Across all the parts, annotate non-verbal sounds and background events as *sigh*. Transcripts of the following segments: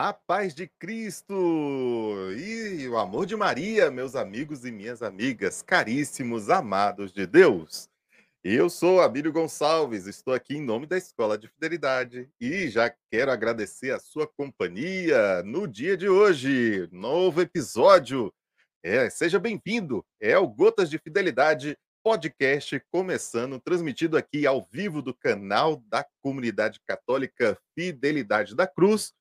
A paz de Cristo e o amor de Maria, meus amigos e minhas amigas, caríssimos, amados de Deus. Eu sou Abílio Gonçalves, estou aqui em nome da Escola de Fidelidade e já quero agradecer a sua companhia no dia de hoje. Novo episódio. É, seja bem-vindo. É o Gotas de Fidelidade podcast começando, transmitido aqui ao vivo do canal da comunidade católica Fidelidade da Cruz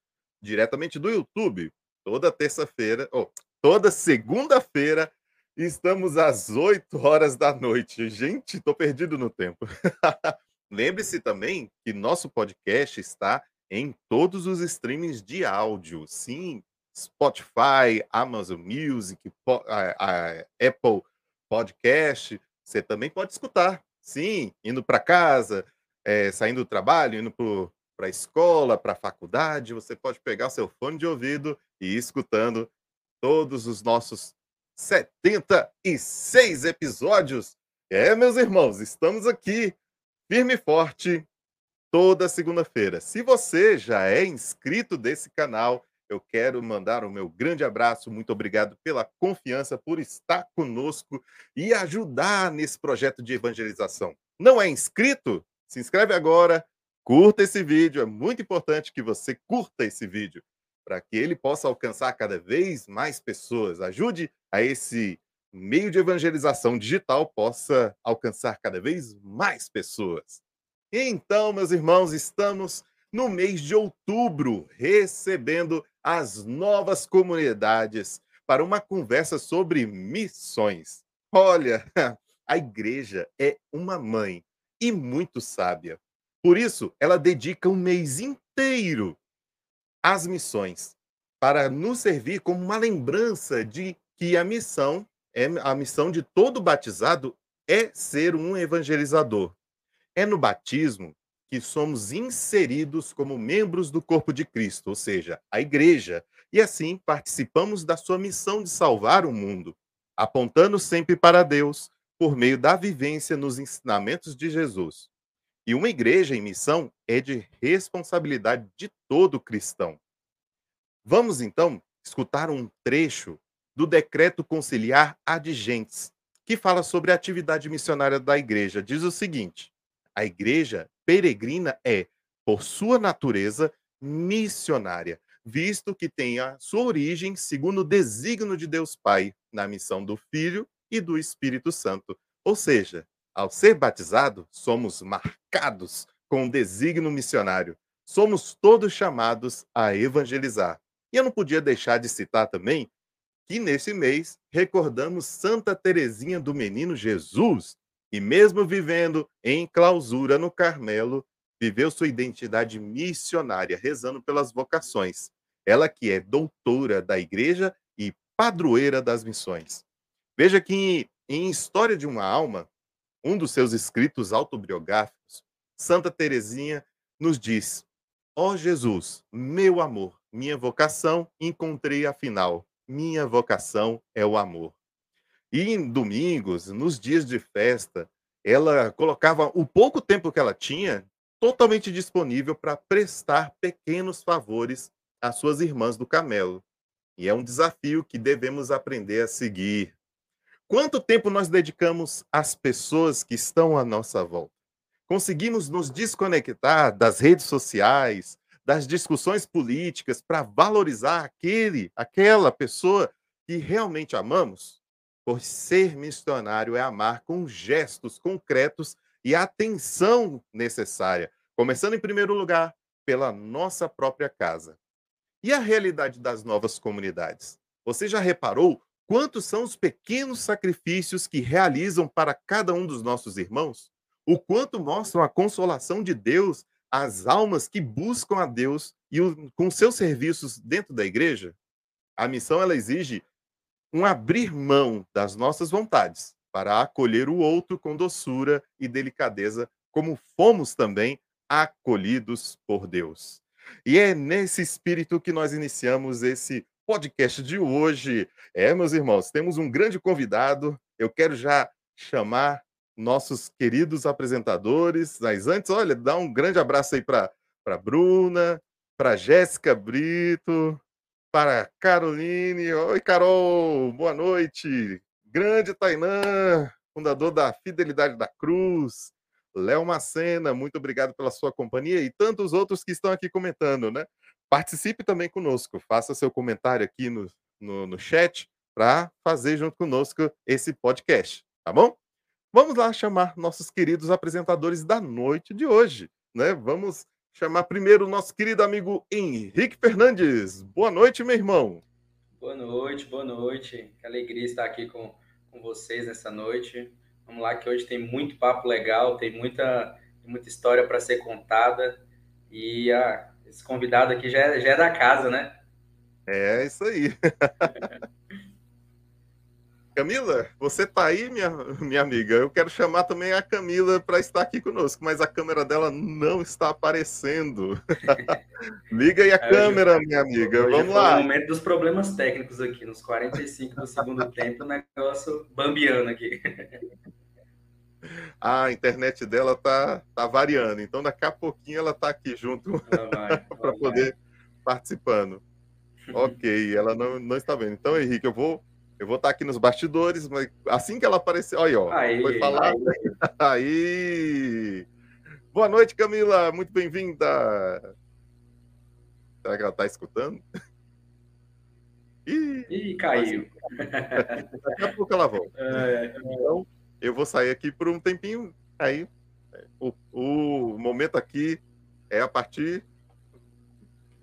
diretamente do YouTube, toda terça-feira, ou toda segunda-feira, estamos às 8 horas da noite. Gente, tô perdido no tempo. *laughs* Lembre-se também que nosso podcast está em todos os streamings de áudio. Sim, Spotify, Amazon Music, Apple Podcast. Você também pode escutar. Sim, indo para casa, é, saindo do trabalho, indo para para a escola, para a faculdade, você pode pegar seu fone de ouvido e ir escutando todos os nossos 76 episódios. É, meus irmãos, estamos aqui firme e forte toda segunda-feira. Se você já é inscrito desse canal, eu quero mandar o meu grande abraço. Muito obrigado pela confiança, por estar conosco e ajudar nesse projeto de evangelização. Não é inscrito? Se inscreve agora, Curta esse vídeo, é muito importante que você curta esse vídeo para que ele possa alcançar cada vez mais pessoas. Ajude a esse meio de evangelização digital possa alcançar cada vez mais pessoas. Então, meus irmãos, estamos no mês de outubro recebendo as novas comunidades para uma conversa sobre missões. Olha, *laughs* a igreja é uma mãe e muito sábia. Por isso, ela dedica um mês inteiro às missões, para nos servir como uma lembrança de que a missão, é a missão de todo batizado é ser um evangelizador. É no batismo que somos inseridos como membros do corpo de Cristo, ou seja, a igreja, e assim participamos da sua missão de salvar o mundo, apontando sempre para Deus por meio da vivência nos ensinamentos de Jesus. E uma igreja em missão é de responsabilidade de todo cristão. Vamos então escutar um trecho do decreto conciliar Adigentes, que fala sobre a atividade missionária da igreja. Diz o seguinte: a igreja peregrina é, por sua natureza, missionária, visto que tem a sua origem segundo o desígnio de Deus Pai, na missão do Filho e do Espírito Santo. Ou seja, ao ser batizado, somos marcados com um desígnio missionário. Somos todos chamados a evangelizar. E eu não podia deixar de citar também que nesse mês recordamos Santa Teresinha do Menino Jesus, e mesmo vivendo em clausura no Carmelo, viveu sua identidade missionária, rezando pelas vocações. Ela que é doutora da igreja e padroeira das missões. Veja que em História de uma Alma, um dos seus escritos autobiográficos, Santa Teresinha nos diz: Ó oh Jesus, meu amor, minha vocação encontrei afinal. Minha vocação é o amor. E em domingos, nos dias de festa, ela colocava o pouco tempo que ela tinha totalmente disponível para prestar pequenos favores às suas irmãs do Camelo. E é um desafio que devemos aprender a seguir. Quanto tempo nós dedicamos às pessoas que estão à nossa volta? Conseguimos nos desconectar das redes sociais, das discussões políticas para valorizar aquele, aquela pessoa que realmente amamos? Por ser missionário é amar com gestos concretos e atenção necessária, começando em primeiro lugar pela nossa própria casa. E a realidade das novas comunidades? Você já reparou Quantos são os pequenos sacrifícios que realizam para cada um dos nossos irmãos? O quanto mostram a consolação de Deus às almas que buscam a Deus e o, com seus serviços dentro da igreja? A missão ela exige um abrir mão das nossas vontades para acolher o outro com doçura e delicadeza, como fomos também acolhidos por Deus. E é nesse espírito que nós iniciamos esse podcast de hoje. É, meus irmãos, temos um grande convidado. Eu quero já chamar nossos queridos apresentadores. Mas antes, olha, dá um grande abraço aí para para Bruna, para Jéssica Brito, para Caroline. Oi, Carol, boa noite. Grande Tainã, fundador da Fidelidade da Cruz. Léo Macena, muito obrigado pela sua companhia e tantos outros que estão aqui comentando, né? Participe também conosco, faça seu comentário aqui no, no, no chat para fazer junto conosco esse podcast, tá bom? Vamos lá chamar nossos queridos apresentadores da noite de hoje, né? Vamos chamar primeiro o nosso querido amigo Henrique Fernandes. Boa noite, meu irmão. Boa noite, boa noite. Que alegria estar aqui com, com vocês nessa noite. Vamos lá, que hoje tem muito papo legal, tem muita, muita história para ser contada. E ah, esse convidado aqui já é, já é da casa, né? É isso aí. *laughs* Camila, você tá aí, minha, minha amiga? Eu quero chamar também a Camila para estar aqui conosco, mas a câmera dela não está aparecendo. *laughs* Liga aí a é, câmera, hoje, minha amiga. Vamos lá. o momento dos problemas técnicos aqui, nos 45 do segundo tempo, o negócio bambiando aqui. *laughs* a internet dela tá, tá variando, então daqui a pouquinho ela tá aqui junto *laughs* para poder participando. *laughs* ok, ela não, não está vendo. Então, Henrique, eu vou eu vou estar aqui nos bastidores, mas assim que ela aparecer, olha, ó, aí, foi falar. Aí. *laughs* aí. Boa noite, Camila, muito bem-vinda. Será que ela está escutando? Ih, Ih caiu. Daqui a pouco ela volta. É. Então, eu vou sair aqui por um tempinho. Aí, o, o momento aqui é a partir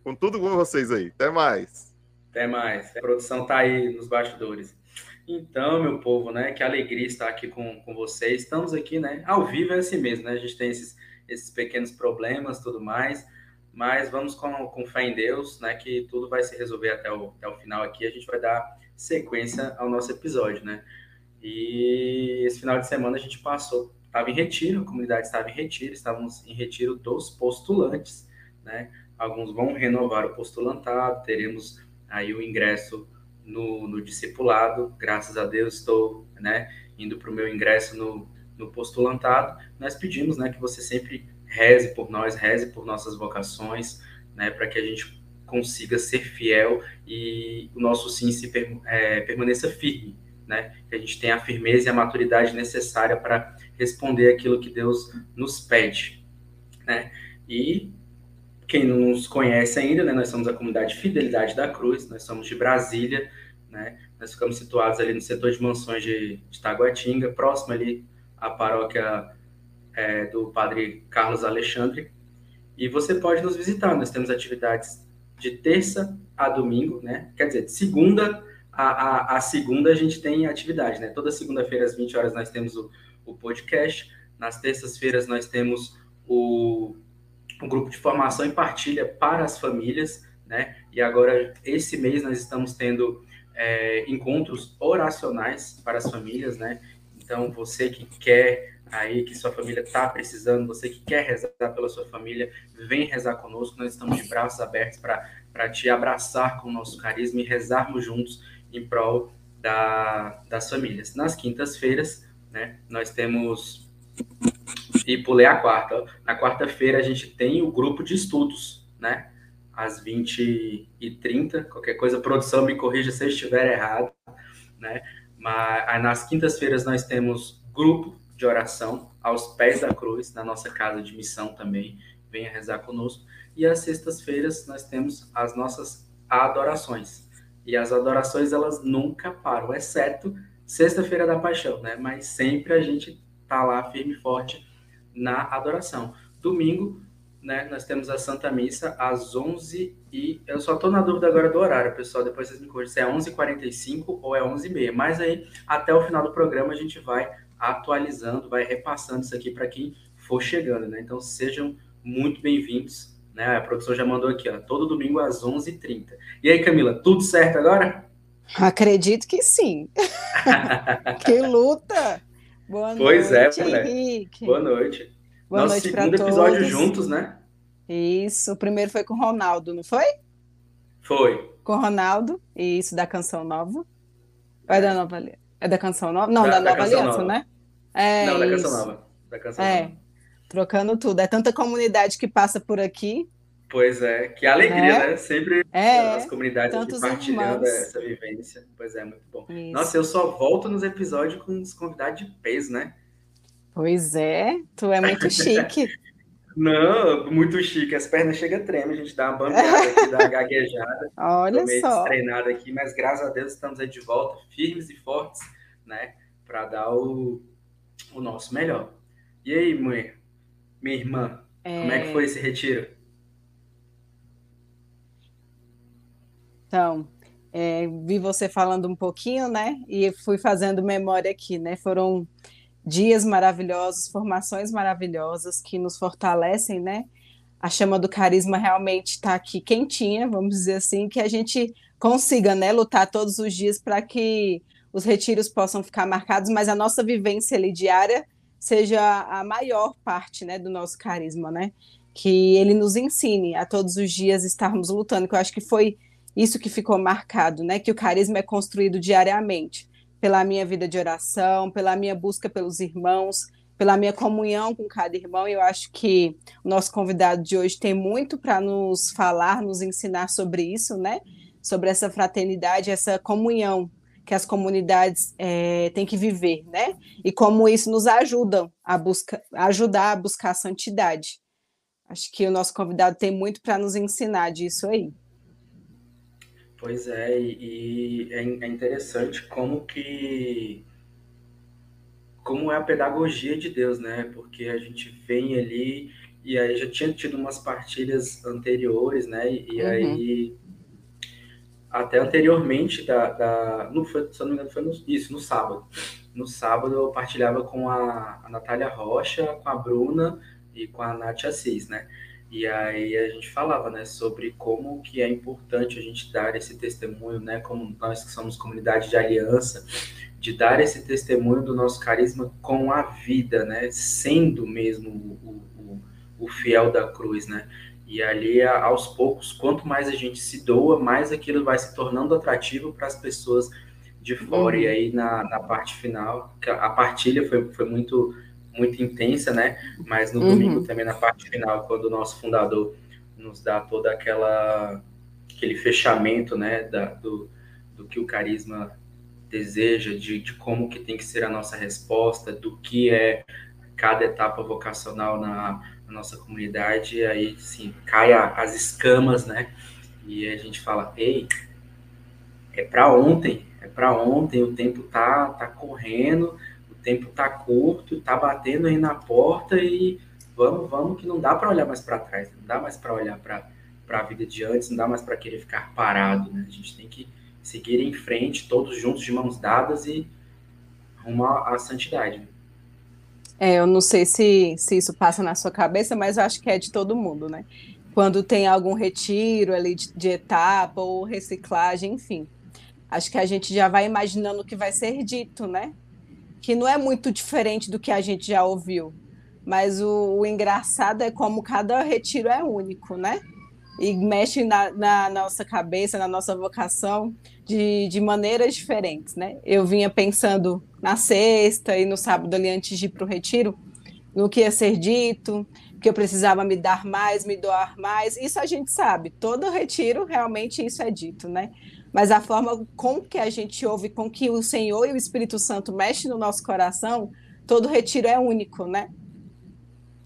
com tudo com vocês aí. Até mais. Até mais. A produção tá aí nos bastidores. Então, meu povo, né? Que alegria estar aqui com, com vocês. Estamos aqui, né? Ao vivo é assim mesmo, né? A gente tem esses, esses pequenos problemas, tudo mais. Mas vamos com, com fé em Deus, né? Que tudo vai se resolver até o, até o final aqui. A gente vai dar sequência ao nosso episódio, né? E esse final de semana a gente passou, estava em retiro, a comunidade estava em retiro, estávamos em retiro dos postulantes, né? Alguns vão renovar o postulantado, teremos aí o ingresso no, no discipulado. Graças a Deus estou né, indo para o meu ingresso no, no postulantado. Nós pedimos né, que você sempre reze por nós, reze por nossas vocações, né, para que a gente consiga ser fiel e o nosso sim se é, permaneça firme, né? Que a gente tenha a firmeza e a maturidade necessária para responder aquilo que Deus nos pede, né? E quem não nos conhece ainda, né, nós somos a comunidade Fidelidade da Cruz, nós somos de Brasília, né, nós ficamos situados ali no setor de mansões de, de Taguatinga, próximo ali à paróquia é, do Padre Carlos Alexandre, e você pode nos visitar, nós temos atividades de terça a domingo, né, quer dizer, de segunda a, a, a segunda a gente tem atividade, né, toda segunda-feira às 20 horas nós temos o, o podcast, nas terças-feiras nós temos o um grupo de formação e partilha para as famílias, né? E agora, esse mês, nós estamos tendo é, encontros oracionais para as famílias, né? Então, você que quer aí, que sua família está precisando, você que quer rezar pela sua família, vem rezar conosco. Nós estamos de braços abertos para te abraçar com o nosso carisma e rezarmos juntos em prol da, das famílias. Nas quintas-feiras, né, nós temos e pulei a quarta. Na quarta-feira a gente tem o grupo de estudos, né? Às 20h30. Qualquer coisa, produção me corrija se eu estiver errado, né? Mas nas quintas-feiras nós temos grupo de oração aos pés da cruz, na nossa casa de missão também. Venha rezar conosco. E às sextas-feiras nós temos as nossas adorações. E as adorações elas nunca param, exceto sexta-feira da paixão, né? Mas sempre a gente tá lá firme e forte na adoração. Domingo, né, nós temos a Santa Missa às 11 e eu só estou na dúvida agora do horário, pessoal, depois vocês me corrigem se é 11h45 ou é 11h30, mas aí até o final do programa a gente vai atualizando, vai repassando isso aqui para quem for chegando, né? Então sejam muito bem-vindos, né? A produção já mandou aqui, ó, todo domingo às 11h30. E aí, Camila, tudo certo agora? Acredito que sim. *laughs* que luta! Boa pois é, noite, é, mulher. Henrique. Boa noite. Boa Nosso noite segundo episódio todos. juntos, né? Isso. O primeiro foi com o Ronaldo, não foi? Foi. Com o Ronaldo. Isso, da Canção Nova. É da Nova É da Canção Nova? Não, da, da Nova Aliança, nova. né? É, não, da Canção Nova. Da Canção é. Nova. Trocando tudo. É tanta comunidade que passa por aqui. Pois é, que alegria, né? né? Sempre É, as comunidades aqui partilhando irmãos. essa vivência. Pois é, muito bom. Isso. Nossa, eu só volto nos episódios com os convidados de peso, né? Pois é, tu é muito *laughs* chique. Não, muito chique. As pernas chegam a tremer, a gente dá uma bambeada aqui, dá uma *laughs* gaguejada. Olha Tô meio só. destreinado aqui, mas graças a Deus estamos aí de volta, firmes e fortes, né? Para dar o, o nosso melhor. E aí, mãe? Minha irmã, como é que foi esse retiro? Então, é, vi você falando um pouquinho, né? E fui fazendo memória aqui, né? Foram dias maravilhosos, formações maravilhosas que nos fortalecem, né? A chama do carisma realmente está aqui quentinha, vamos dizer assim, que a gente consiga, né, lutar todos os dias para que os retiros possam ficar marcados, mas a nossa vivência ali diária seja a maior parte, né, do nosso carisma, né? Que ele nos ensine a todos os dias estarmos lutando, que eu acho que foi isso que ficou marcado, né? Que o carisma é construído diariamente pela minha vida de oração, pela minha busca pelos irmãos, pela minha comunhão com cada irmão. Eu acho que o nosso convidado de hoje tem muito para nos falar, nos ensinar sobre isso, né? Sobre essa fraternidade, essa comunhão que as comunidades é, têm que viver, né? E como isso nos ajuda a buscar, ajudar a buscar a santidade. Acho que o nosso convidado tem muito para nos ensinar disso aí. Pois é, e, e é, é interessante como que como é a pedagogia de Deus, né? Porque a gente vem ali e aí já tinha tido umas partilhas anteriores, né? E, Uhum. aí até anteriormente da, da não foi, se eu não me engano, foi no, isso, no sábado. No sábado eu partilhava com a, a Natália Rocha, com a Bruna e com a Nath Assis, né? E aí a gente falava, né, sobre como que é importante a gente dar esse testemunho, né, como nós que somos comunidade de aliança, de dar esse testemunho do nosso carisma com a vida, né, sendo mesmo o, o, o fiel da cruz, né. E ali, aos poucos, quanto mais a gente se doa, mais aquilo vai se tornando atrativo para as pessoas de fora. Uhum. E aí, na, na parte final, a partilha foi, foi muito muito intensa, né? Mas no Uhum. domingo também na parte final, quando o nosso fundador nos dá toda aquela aquele fechamento, né, da, do, do que o carisma deseja, de, de como que tem que ser a nossa resposta, do que é cada etapa vocacional na, na nossa comunidade, aí sim cai a- as escamas, né? E a gente fala, ei, é para ontem, é para ontem, o tempo tá tá correndo, o tempo tá curto, tá batendo aí na porta e vamos, vamos que não dá para olhar mais para trás, não dá mais para olhar para para a vida de antes, não dá mais para querer ficar parado, né? A gente tem que seguir em frente, todos juntos de mãos dadas e à à santidade. É, eu não sei se, se isso passa na sua cabeça, mas eu acho que é de todo mundo, né? Quando tem algum retiro ali de, de etapa ou reciclagem, enfim. Acho que a gente já vai imaginando o que vai ser dito, né? Que não é muito diferente do que a gente já ouviu. Mas o, o engraçado é como cada retiro é único, né? E mexe na, na nossa cabeça, na nossa vocação, de, de maneiras diferentes, né? Eu vinha pensando na sexta e no sábado ali antes de ir para o retiro, no que ia ser dito, que eu precisava me dar mais, me doar mais. Isso a gente sabe. Todo retiro realmente isso é dito, né? Mas a forma com que a gente ouve, com que o Senhor e o Espírito Santo mexem no nosso coração, todo retiro é único, né?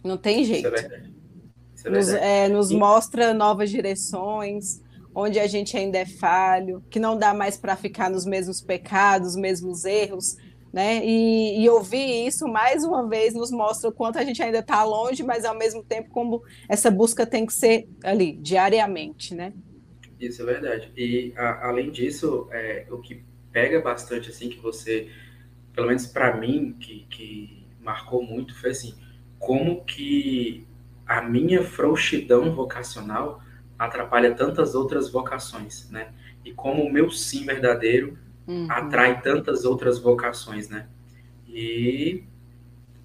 Não tem é jeito é nos, é, nos mostra novas direções, onde a gente ainda é falho, que não dá mais para ficar nos mesmos pecados, mesmos erros, né? E, e ouvir isso mais uma vez nos mostra o quanto a gente ainda está longe, mas ao mesmo tempo como essa busca tem que ser ali diariamente, né? Isso é verdade. E a- além disso, é, o que pega bastante assim que você, pelo menos para mim, que, que marcou muito foi assim, como que a minha frouxidão vocacional atrapalha tantas outras vocações, né? E como o meu sim verdadeiro Uhum. atrai tantas outras vocações, né? E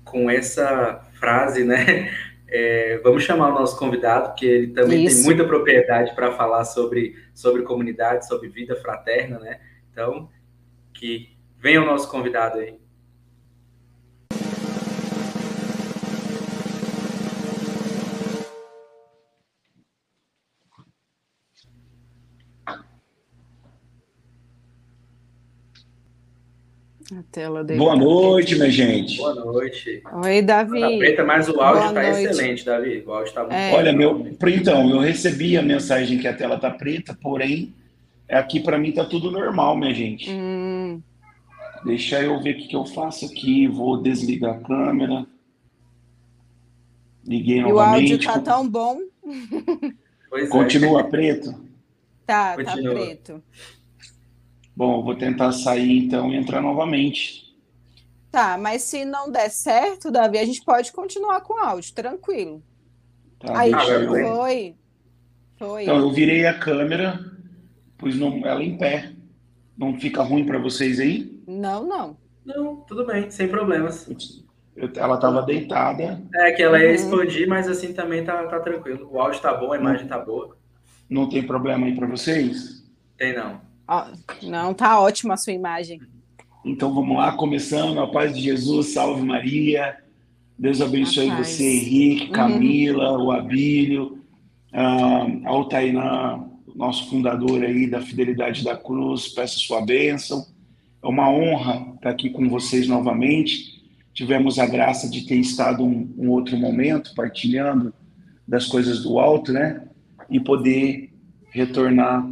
com essa frase, né? *laughs* é, vamos chamar o nosso convidado, que ele também Isso. tem muita propriedade para falar sobre, sobre comunidade, sobre vida fraterna, né? Então, que venha o nosso convidado aí. Boa noite, minha gente. Boa noite. Oi, Davi. Tá preta, mas o áudio está excelente, Davi. O áudio está muito é. Olha, meu, então, eu recebi a mensagem que a tela tá preta, porém, aqui para mim tá tudo normal, minha gente. Hum. Deixa eu ver o que, que eu faço aqui. Vou desligar a câmera. Liguei e novamente. o áudio tá tão bom. Pois é. Continua é. preto? Tá, tá Continua. tá preto. Bom, vou tentar sair então e entrar novamente. Tá, mas se não der certo, Davi, a gente pode continuar com o áudio, tranquilo. Tá, Aí foi. Foi. Então, eu virei a câmera, pus ela em pé. Não fica ruim para vocês aí? Não, não. Não, tudo bem, sem problemas. Eu, ela estava deitada. É, que ela ia uhum. explodir, mas assim também tá, tá tranquilo. O áudio tá bom, a imagem tá boa. Não tem problema aí para vocês? Tem não. Não, tá ótima a sua imagem. Então vamos lá, começando. A paz de Jesus, salve Maria. Deus abençoe você, Henrique, uhum. Camila, uhum. o Abílio, uh, ao Tainá, nosso fundador aí da Fidelidade da Cruz. Peço sua bênção. É uma honra estar aqui com vocês novamente tivemos a graça de ter estado um, um, outro momento partilhando das coisas do alto, né? E poder retornar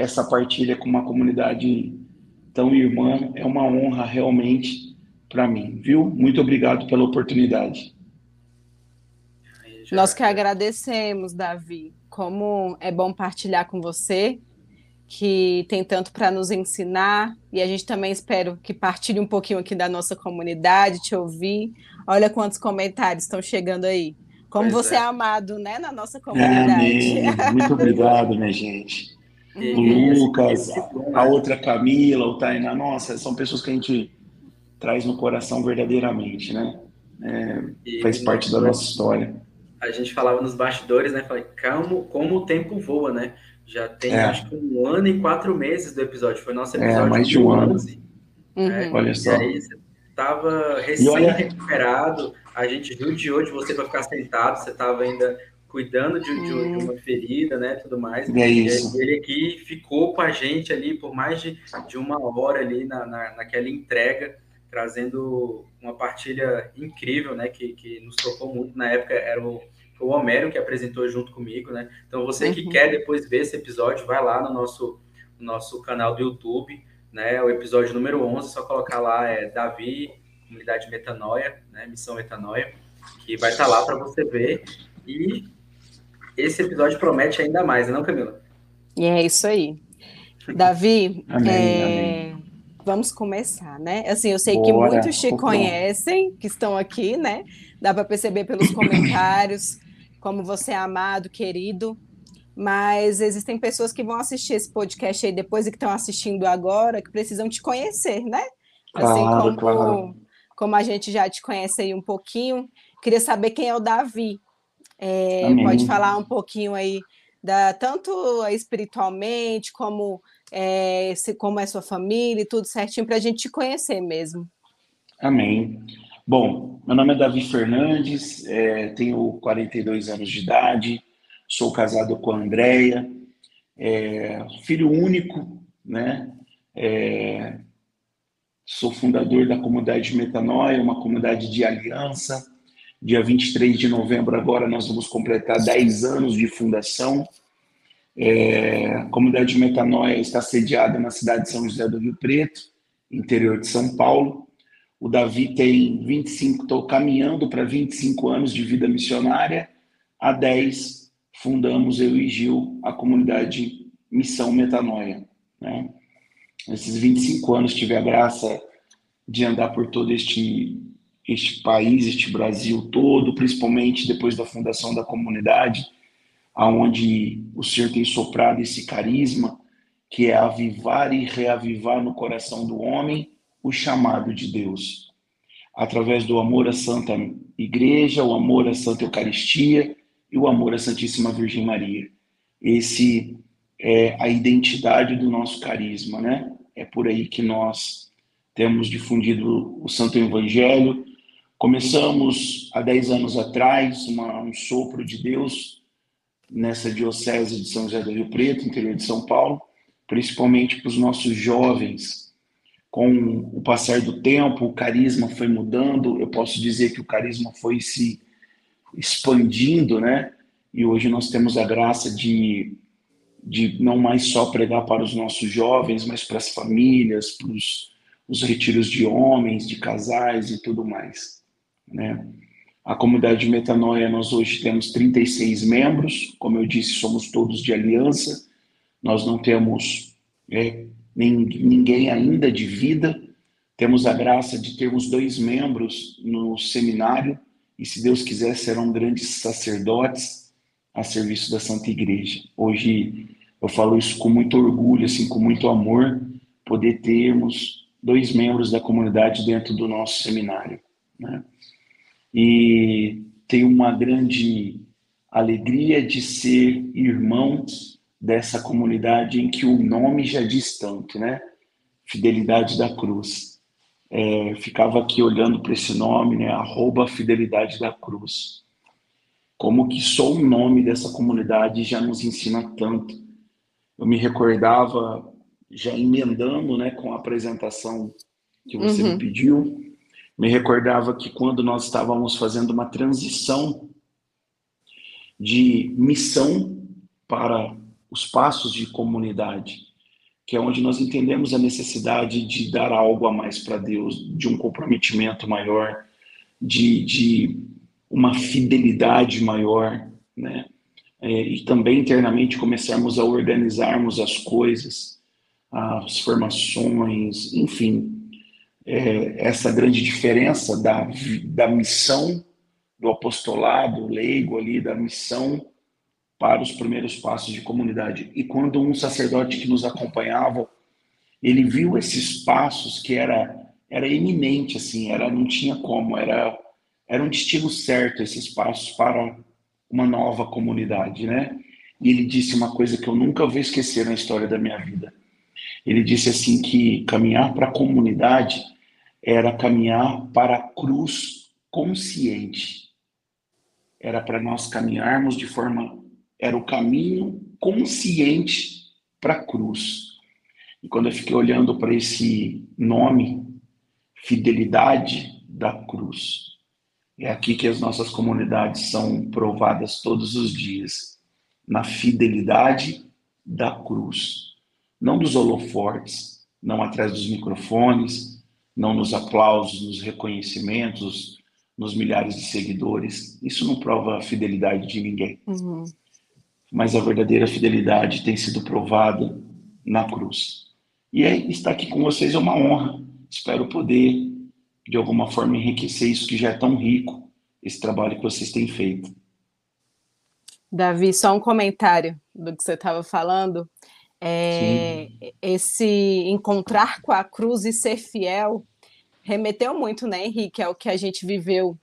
essa partilha com uma comunidade tão irmã é uma honra realmente para mim, viu? Muito obrigado pela oportunidade. Nós que agradecemos, Davi. Como é bom partilhar com você que tem tanto para nos ensinar, e a gente também espero que partilhe um pouquinho aqui da nossa comunidade, te ouvir. Olha quantos comentários estão chegando aí. Como pois você é. é. amado, né, na nossa comunidade. É, Muito *laughs* obrigado, minha gente. O Lucas, a outra Camila, o Tainá, nossa, são pessoas que a gente traz no coração verdadeiramente, né? É, faz parte da nossa história. A gente falava nos bastidores, né? Falei, como, como o tempo voa, né? Já tem é. acho que um ano e quatro meses do episódio. Foi nosso é, episódio. É, mais de um ano. Uhum. É, olha só. E aí você estava recém-recuperado. Olha... A gente judiou de você para ficar sentado. Você estava ainda cuidando de, de, de, uma ferida, né, tudo mais. É isso. E ele aqui ficou com a gente ali por mais de, de uma hora ali na, na, naquela entrega, trazendo uma partilha incrível, né, que, que nos tocou muito. Na época era o o Homero que apresentou junto comigo, né? Então você uhum. que quer depois ver esse episódio, vai lá no nosso, nosso canal do YouTube, né? O episódio número 11, só colocar lá é Davi, Comunidade Metanoia, né? Missão Metanoia, que vai estar tá lá para você ver. E esse episódio promete ainda mais, não, Camila? E é isso aí. Davi, *laughs* amém, é... amém. vamos começar, né? Assim, eu sei Bora, que muitos te conhecem, que estão aqui, né? Dá para perceber pelos *coughs* comentários como você é amado, querido. Mas existem pessoas que vão assistir esse podcast aí depois e que estão assistindo agora, que precisam te conhecer, né? Assim claro, como, claro. como a gente já te conhece aí um pouquinho. Queria saber quem é o Davi. É, pode falar um pouquinho aí da tanto espiritualmente como é, se, como é sua família e tudo certinho para a gente te conhecer mesmo. Amém. Bom, meu nome é Davi Fernandes, é, tenho 42 anos de idade, sou casado com a Andrea, é, filho único, né? É, sou fundador da comunidade Metanoia, uma comunidade de aliança. Dia 23 de novembro, agora, nós vamos completar 10 anos de fundação. É, a comunidade Metanoia está sediada na cidade de São José do Rio Preto, interior de São Paulo. O Davi tem 25, estou caminhando para 25 anos de vida missionária. Há 10 fundamos eu e Gil a comunidade Missão Metanoia. Né? Nesses 25 anos tive a graça de andar por todo este este país, este Brasil todo, principalmente depois da fundação da comunidade, aonde o Senhor tem soprado esse carisma que é avivar e reavivar no coração do homem o chamado de Deus. Através do amor à Santa Igreja, o amor à Santa Eucaristia e o amor à Santíssima Virgem Maria. Esse é a identidade do nosso carisma, né? É por aí que nós temos difundido o Santo Evangelho. Começamos há 10 anos atrás uma, um sopro de Deus nessa diocese de São José do Rio Preto, interior de São Paulo, principalmente para os nossos jovens com o passar do tempo, o carisma foi mudando. Eu posso dizer que o carisma foi se expandindo, né? E hoje nós temos a graça de, de não mais só pregar para os nossos jovens, mas para as famílias, para os, os retiros de homens, de casais e tudo mais, né? A comunidade de Metanoia, nós hoje temos 36 membros, como eu disse, somos todos de aliança, nós não temos é, nem, ninguém ainda de vida, temos a graça de termos dois membros no seminário, e se Deus quiser, serão grandes sacerdotes a serviço da Santa Igreja. Hoje eu falo isso com muito orgulho, assim, com muito amor, poder termos dois membros da comunidade dentro do nosso seminário. Né? E tenho uma grande alegria de ser irmão dessa comunidade em que o nome já diz tanto, né? Fidelidade da Cruz. É, ficava aqui olhando para esse nome, né? Arroba Fidelidade da Cruz. Como que só o nome dessa comunidade já nos ensina tanto. Eu me recordava, já emendando né, com a apresentação que você uhum. me pediu, me recordava que quando nós estávamos fazendo uma transição de missão para os passos de comunidade, que é onde nós entendemos a necessidade de dar algo a mais para Deus, de um comprometimento maior, de, de uma fidelidade maior, né? É, e também internamente começarmos a organizarmos as coisas, as formações, enfim, é, essa grande diferença da, da missão do apostolado leigo ali, da missão para os primeiros passos de comunidade. E quando um sacerdote que nos acompanhava, ele viu esses passos que era era eminente assim, era não tinha como, era era um destino certo esses passos para uma nova comunidade, né? E ele disse uma coisa que eu nunca vou esquecer na história da minha vida. Ele disse assim que caminhar para a comunidade era caminhar para a cruz consciente. Era para nós caminharmos de forma era o caminho consciente para a cruz. E quando eu fiquei olhando para esse nome, fidelidade da cruz, é aqui que as nossas comunidades são provadas todos os dias, na fidelidade da cruz não dos holofortes, não atrás dos microfones, não nos aplausos, nos reconhecimentos, nos milhares de seguidores. Isso não prova a fidelidade de ninguém. Uhum. Mas a verdadeira fidelidade tem sido provada na cruz. E é, estar aqui com vocês é uma honra. Espero poder, de alguma forma, enriquecer isso que já é tão rico, esse trabalho que vocês têm feito. Davi, só um comentário do que você estava falando. É, esse encontrar com a cruz e ser fiel remeteu muito, né, Henrique, ao que a gente viveu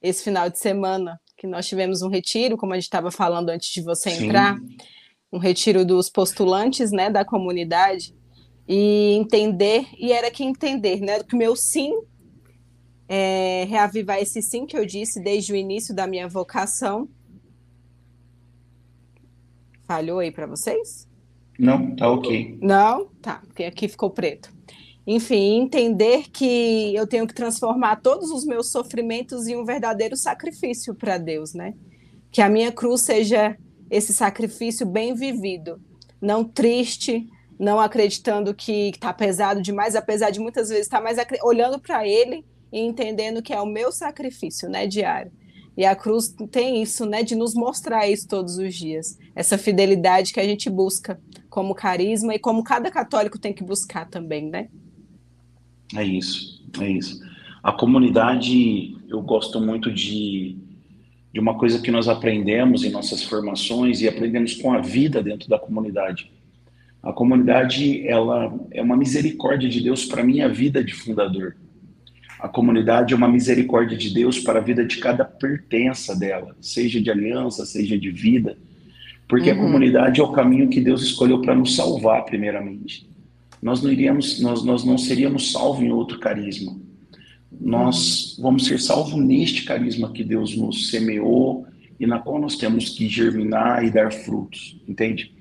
esse final de semana, que nós tivemos um retiro, como a gente estava falando antes de você Sim. entrar, um retiro dos postulantes, né, da comunidade, e entender, e era que entender, né, que o meu sim, é, reavivar esse sim que eu disse desde o início da minha vocação. Falhou aí para vocês? Não, tá ok. Não? Tá, porque aqui ficou preto. Enfim, entender que eu tenho que transformar todos os meus sofrimentos em um verdadeiro sacrifício para Deus, né? Que a minha cruz seja esse sacrifício bem vivido, não triste, não acreditando que está pesado demais, apesar de muitas vezes estar tá mais olhando para Ele e entendendo que é o meu sacrifício, né, diário. E a cruz tem isso, né, de nos mostrar isso todos os dias, essa fidelidade que a gente busca como carisma e como cada católico tem que buscar também, né? É isso, é isso. A comunidade, eu gosto muito de, de uma coisa que nós aprendemos em nossas formações e aprendemos com a vida dentro da comunidade. A comunidade, ela é uma misericórdia de Deus para a minha vida de fundador. A comunidade é uma misericórdia de Deus para a vida de cada pertença dela, seja de aliança, seja de vida, porque uhum. a comunidade é o caminho que Deus escolheu para nos salvar, primeiramente. Nós não iríamos, nós, nós não seríamos salvos em outro carisma. Nós vamos ser salvos neste carisma que Deus nos semeou e na qual nós temos que germinar e dar frutos, entende?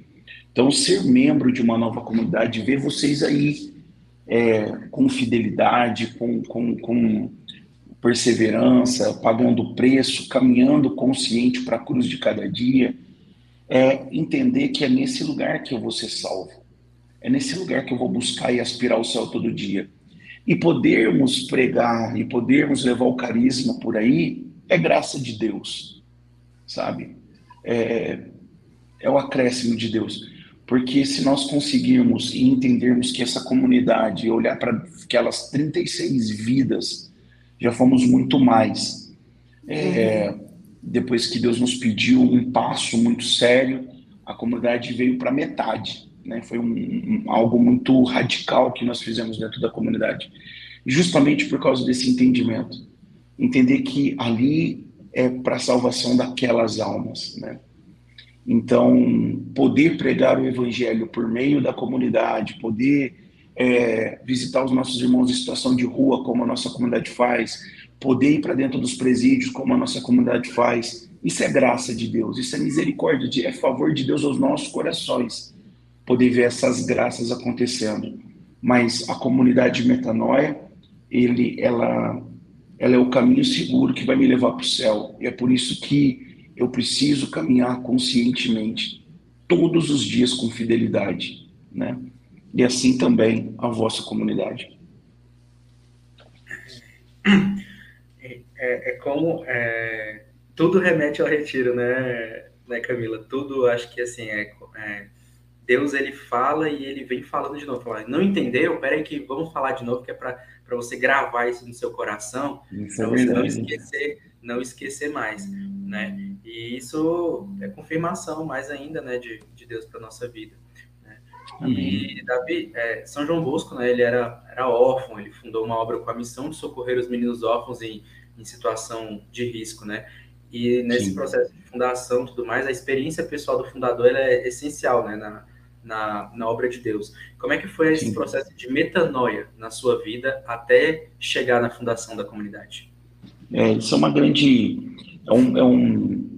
Então, ser membro de uma nova comunidade, ver vocês aí é, com fidelidade, com, com, com perseverança, pagando o preço, caminhando consciente para a cruz de cada dia, é entender que é nesse lugar que eu vou ser salvo. É nesse lugar que eu vou buscar e aspirar ao céu todo dia. E podermos pregar e podermos levar o carisma por aí é graça de Deus, sabe? É, é o acréscimo de Deus. Porque se nós conseguirmos e entendermos que essa comunidade, olhar para aquelas 36 vidas, já fomos muito mais. É, depois que Deus nos pediu um passo muito sério, a comunidade veio para metade. Né? Foi um, um, algo muito radical que nós fizemos dentro da comunidade. Justamente por causa desse entendimento. Entender que ali é para a salvação daquelas almas. Né? Então, poder pregar o evangelho por meio da comunidade, poder é, visitar os nossos irmãos em situação de rua, como a nossa comunidade faz, poder ir para dentro dos presídios, como a nossa comunidade faz, isso é graça de Deus, isso é misericórdia, é favor de Deus aos nossos corações, poder ver essas graças acontecendo. Mas a comunidade metanoia, ele, ela, ela é o caminho seguro que vai me levar para o céu. E é por isso que eu preciso caminhar conscientemente todos os dias com fidelidade, né? E assim também a vossa comunidade. É, é, é como é, tudo remete ao retiro, né, né, Camila? Tudo, acho que assim é, é Deus ele fala e ele vem falando de novo. Fala, não entendeu? Peraí que vamos falar de novo que é para você gravar isso no seu coração, para você não esquecer, não esquecer mais, né? E isso é confirmação mais ainda, né, de, de Deus para nossa vida. Né? E Davi, é, São João Bosco, né, ele era, era órfão, ele fundou uma obra com a missão de socorrer os meninos órfãos em, em situação de risco, né? E nesse Sim. processo de fundação e tudo mais, a experiência pessoal do fundador é essencial, né, na, na, na obra de Deus. Como é que foi esse Sim. processo de metanoia na sua vida até chegar na fundação da comunidade? É, isso é uma grande... É um, é um,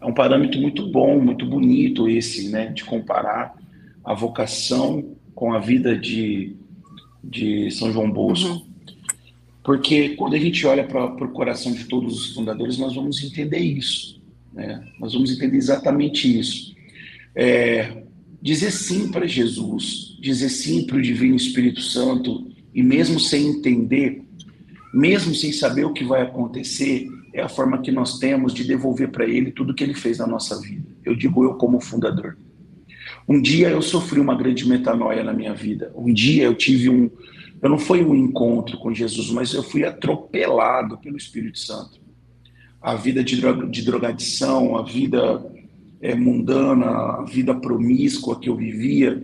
é um parâmetro muito bom, muito bonito esse, né, de comparar a vocação com a vida de, de São João Bosco. Uhum. Porque quando a gente olha para o coração de todos os fundadores, nós vamos entender isso. Né? Nós vamos entender exatamente isso. É, dizer sim para Jesus, dizer sim para o Divino Espírito Santo, e mesmo sem entender, mesmo sem saber o que vai acontecer, é a forma que nós temos de devolver para ele tudo que ele fez na nossa vida. Eu digo eu como fundador. Um dia eu sofri uma grande metanoia na minha vida. Um dia eu tive um. Eu não foi um encontro com Jesus, mas eu fui atropelado pelo Espírito Santo. A vida de, droga, de drogadição, a vida é, mundana, a vida promíscua que eu vivia,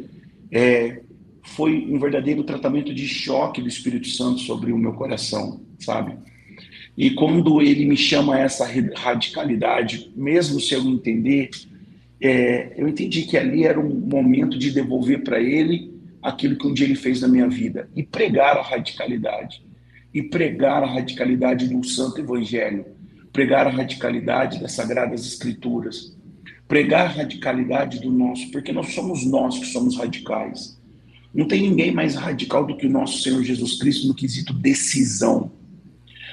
é, foi um verdadeiro tratamento de choque do Espírito Santo sobre o meu coração, sabe? E quando ele me chama a essa radicalidade, mesmo se eu entender, é, eu entendi que ali era um momento de devolver para ele aquilo que um dia ele fez na minha vida e pregar a radicalidade. E pregar a radicalidade do Santo Evangelho, pregar a radicalidade das Sagradas Escrituras, pregar a radicalidade do nosso, porque nós somos nós que somos radicais. Não tem ninguém mais radical do que o nosso Senhor Jesus Cristo no quesito decisão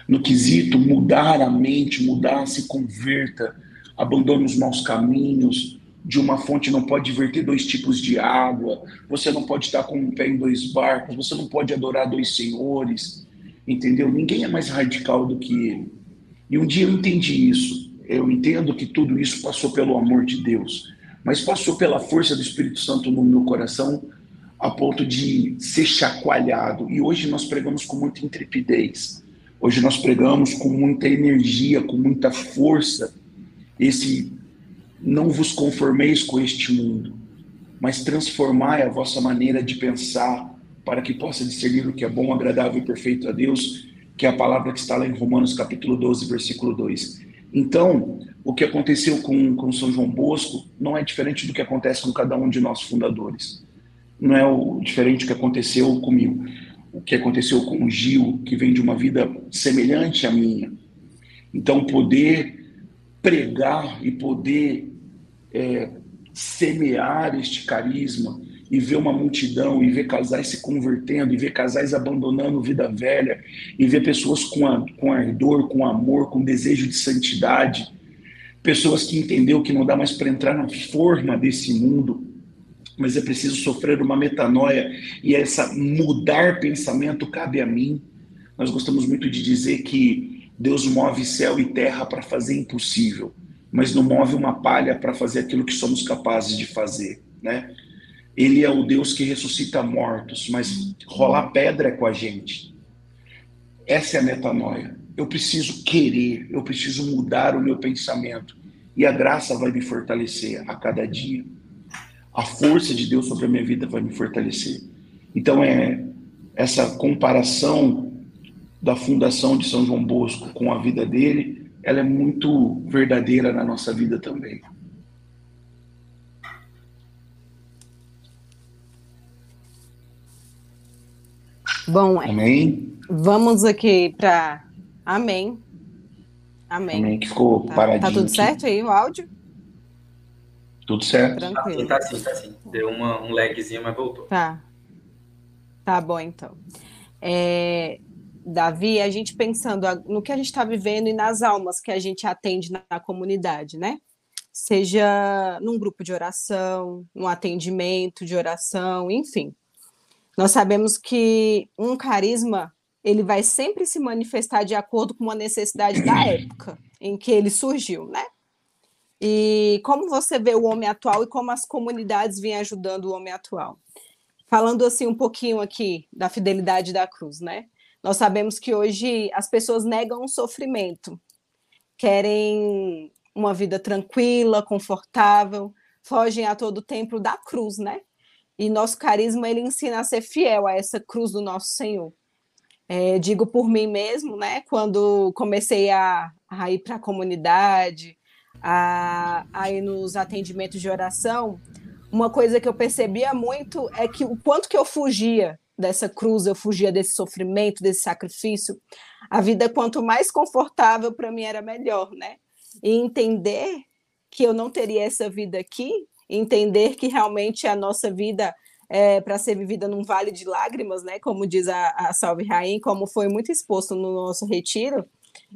no quesito mudar a mente, mudar, se converta, abandone os maus caminhos. De uma fonte não pode verter dois tipos de água, você não pode estar com um pé em dois barcos, você não pode adorar dois senhores, entendeu? Ninguém é mais radical do que ele. E um dia eu entendi isso. Eu entendo que tudo isso passou pelo amor de Deus, mas passou pela força do Espírito Santo no meu coração a ponto de ser chacoalhado. E hoje nós pregamos com muita intrepidez Hoje nós pregamos com muita energia, com muita força, esse não vos conformeis com este mundo, mas transformai a vossa maneira de pensar para que possa discernir o que é bom, agradável e perfeito a Deus, que é a palavra que está lá em Romanos capítulo 12, versículo 2. Então, o que aconteceu com, com São João Bosco não é diferente do que acontece com cada um de nós fundadores. Não é o diferente do que aconteceu comigo o que aconteceu com o Gil, que vem de uma vida semelhante à minha. Então, poder pregar e poder é, semear este carisma e ver uma multidão, e ver casais se convertendo, e ver casais abandonando vida velha, e ver pessoas com, a, com ardor, com amor, com desejo de santidade, pessoas que entenderam que não dá mais para entrar na forma desse mundo, mas é preciso sofrer uma metanoia, e essa mudar pensamento cabe a mim. Nós gostamos muito de dizer que Deus move céu e terra para fazer impossível, mas não move uma palha para fazer aquilo que somos capazes de fazer, né? Ele é o Deus que ressuscita mortos, mas rolar pedra é com a gente. Essa é a metanoia. Eu preciso querer, eu preciso mudar o meu pensamento. E a graça vai me fortalecer a cada dia. A força de Deus sobre a minha vida vai me fortalecer. Então é essa comparação da fundação de São João Bosco com a vida dele, ela é muito verdadeira na nossa vida também. Bom, Amém. Vamos aqui para Amém. Amém. Amém, que ficou tá, paradinho. Tá tudo certo aí o áudio? Tudo certo. Tranquilo. Tá sim, tá sim, tá sim. Deu uma, um lagzinho, mas voltou. Tá. Tá bom, então. É, Davi, a gente pensando no que a gente está vivendo e nas almas que a gente atende na, na comunidade, né? Seja num grupo de oração, num atendimento de oração, enfim. Nós sabemos que um carisma ele vai sempre se manifestar de acordo com uma necessidade da *coughs* época em que ele surgiu, né? E como você vê o homem atual e como as comunidades vêm ajudando o homem atual? Falando assim um pouquinho aqui da fidelidade da cruz, né? Nós sabemos que hoje as pessoas negam o sofrimento, querem uma vida tranquila, confortável, fogem a todo tempo da cruz, né? E nosso carisma ele ensina a ser fiel a essa cruz do nosso Senhor. É, digo por mim mesmo, né? Quando comecei a, a ir para a comunidade, a, a ir nos atendimentos de oração, uma coisa que eu percebia muito é que o quanto que eu fugia dessa cruz, eu fugia desse sofrimento, desse sacrifício. A vida, quanto mais confortável para mim, era melhor, né? E entender que eu não teria essa vida aqui entender que realmente a nossa vida é para ser vivida num vale de lágrimas, né? Como diz a, a Salve Rainha, como foi muito exposto no nosso retiro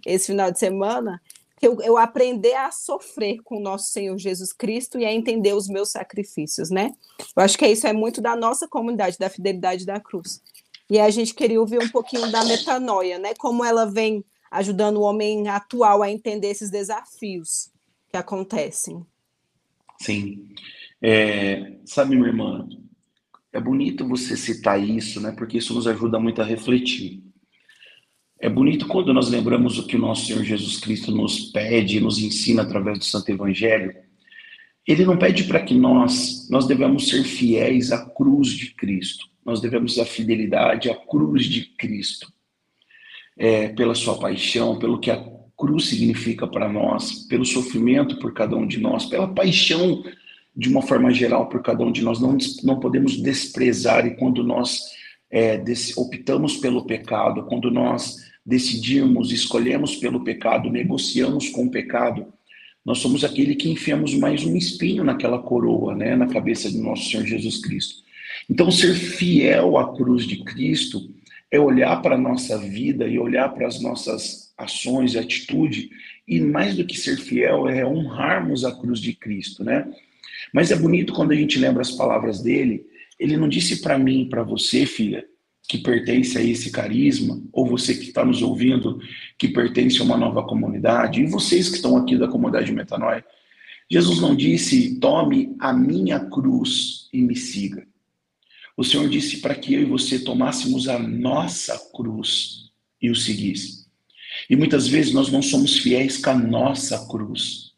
esse final de semana, que eu, eu aprender a sofrer com o nosso Senhor Jesus Cristo e a entender os meus sacrifícios, né? Eu acho que isso é muito da nossa comunidade, da fidelidade da cruz. E a gente queria ouvir um pouquinho da metanoia, né? Como ela vem ajudando o homem atual a entender esses desafios que acontecem. Sim. É, sabe, minha irmã, é bonito você citar isso, né? Porque isso nos ajuda muito a refletir. É bonito quando nós lembramos o que o nosso Senhor Jesus Cristo nos pede, nos ensina através do Santo Evangelho. Ele não pede para que nós nós devemos ser fiéis à cruz de Cristo. Nós devemos a fidelidade à cruz de Cristo. É, pela sua paixão, pelo que a cruz significa para nós, pelo sofrimento por cada um de nós, pela paixão de uma forma geral por cada um de nós. Não, não podemos desprezar e quando nós é, optamos pelo pecado, quando nós decidimos, escolhemos pelo pecado, negociamos com o pecado, nós somos aquele que enfiamos mais um espinho naquela coroa, né, na cabeça do nosso Senhor Jesus Cristo. Então, ser fiel à cruz de Cristo é olhar para a nossa vida e olhar para as nossas ações e atitude, e mais do que ser fiel é honrarmos a cruz de Cristo, né? Mas é bonito quando a gente lembra as palavras dele. Ele não disse para mim, para você, filha, que pertence a esse carisma, ou você que está nos ouvindo, que pertence a uma nova comunidade, e vocês que estão aqui da comunidade Metanoia. Jesus não disse, tome a minha cruz e me siga. O Senhor disse para que eu e você tomássemos a nossa cruz e o seguisse. E muitas vezes nós não somos fiéis com a nossa cruz.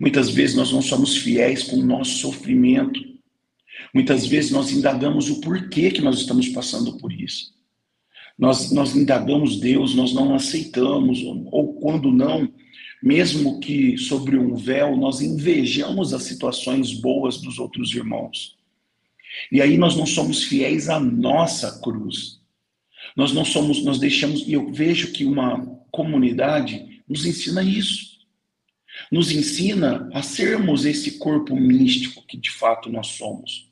Muitas vezes nós não somos fiéis com o nosso sofrimento. Muitas vezes nós indagamos o porquê que nós estamos passando por isso. Nós, nós indagamos Deus, nós não aceitamos, ou quando não, mesmo que sobre um véu, nós invejamos as situações boas dos outros irmãos. E aí nós não somos fiéis à nossa cruz. Nós não somos, nós deixamos, e eu vejo que uma comunidade nos ensina isso. Nos ensina a sermos esse corpo místico que de fato nós somos.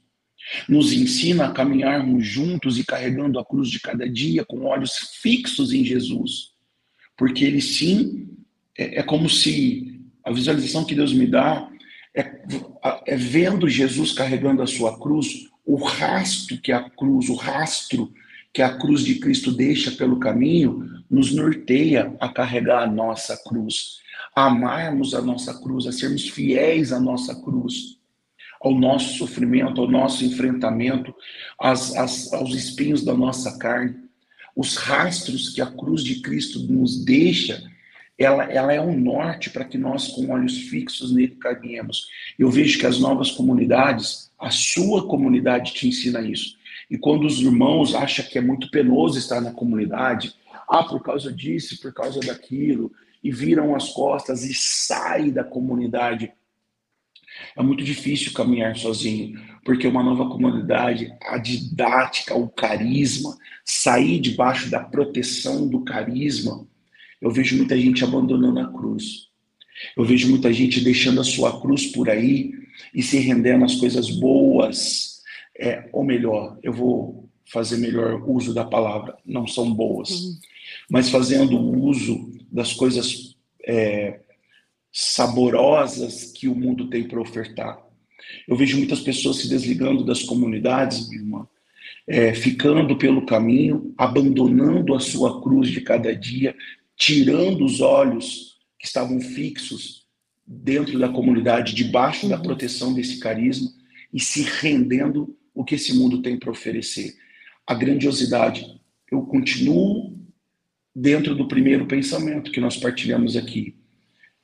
Nos ensina a caminharmos juntos e carregando a cruz de cada dia com olhos fixos em Jesus. Porque ele sim é, é como se a visualização que Deus me dá é, é vendo Jesus carregando a sua cruz, o rastro que a cruz, o rastro que a cruz de Cristo deixa pelo caminho, nos norteia a carregar a nossa cruz, a amarmos a nossa cruz, a sermos fiéis à nossa cruz, ao nosso sofrimento, ao nosso enfrentamento, às, às, aos espinhos da nossa carne. Os rastros que a cruz de Cristo nos deixa ela, ela é um norte para que nós, com olhos fixos nele, caminhemos. Eu vejo que as novas comunidades, a sua comunidade te ensina isso. E quando os irmãos acham que é muito penoso estar na comunidade, ah, por causa disso, por causa daquilo, e viram as costas e saem da comunidade, é muito difícil caminhar sozinho, porque uma nova comunidade, a didática, o carisma, sair debaixo da proteção do carisma, eu vejo muita gente abandonando a cruz. Eu vejo muita gente deixando a sua cruz por aí e se rendendo às coisas boas. É, ou melhor, eu vou fazer melhor uso da palavra, não são boas, uhum. mas fazendo uso das coisas é, saborosas que o mundo tem para ofertar. Eu vejo muitas pessoas se desligando das comunidades, minha irmã, é, ficando pelo caminho, abandonando a sua cruz de cada dia, tirando os olhos que estavam fixos dentro da comunidade, debaixo uhum. da proteção desse carisma e se rendendo o que esse mundo tem para oferecer. A grandiosidade. Eu continuo dentro do primeiro pensamento que nós partilhamos aqui.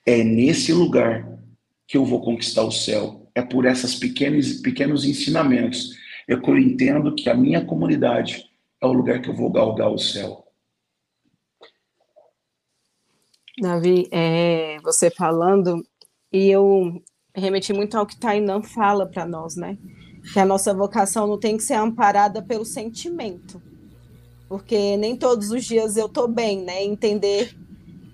É nesse lugar que eu vou conquistar o céu. É por essas pequenos, pequenos ensinamentos. É que eu entendo que a minha comunidade é o lugar que eu vou galgar o céu. Davi, é, você falando, e eu remeti muito ao que Tainan fala para nós, né? Que a nossa vocação não tem que ser amparada pelo sentimento. Porque nem todos os dias eu tô bem, né? Entender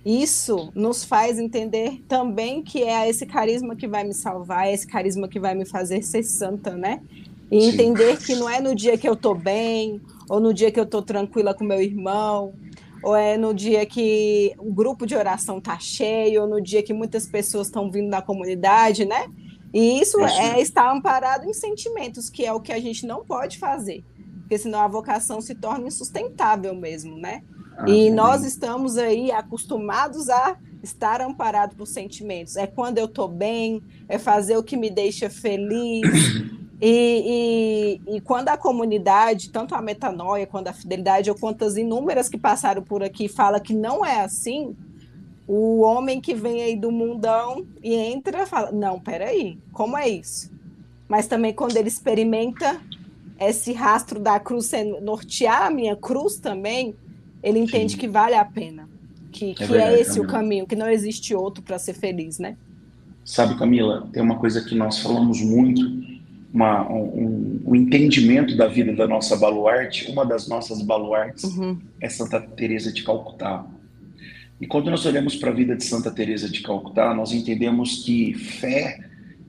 isso nos faz entender também que é esse carisma que vai me salvar, é esse carisma que vai me fazer ser santa, né? E Sim. entender que não é no dia que eu tô bem, ou no dia que eu tô tranquila com meu irmão, ou é no dia que o grupo de oração tá cheio, ou no dia que muitas pessoas estão vindo da comunidade, né? E isso é, estar amparado em sentimentos, que é o que a gente não pode fazer, porque senão a vocação se torna insustentável mesmo, né? Ah, e nós estamos aí acostumados a estar amparado por sentimentos. É quando eu estou bem, é fazer o que me deixa feliz, *coughs* E, e, e, quando a comunidade, tanto a metanoia quanto a fidelidade, ou quantas inúmeras que passaram por aqui, fala que não é assim, o homem que vem aí do mundão e entra fala: não, peraí, como é isso? Mas também quando ele experimenta esse rastro da cruz nortear a minha cruz também, ele entende Sim. que vale a pena. Que, é, que é verdade, é esse Camila. o caminho, que não existe outro para ser feliz, né? Sabe, Camila, tem uma coisa que nós falamos muito uma, um, um, entendimento da vida da nossa baluarte, uma das nossas baluartes uhum. é Santa Teresa de Calcutá. E quando nós olhamos para a vida de Santa Teresa de Calcutá, nós entendemos que fé,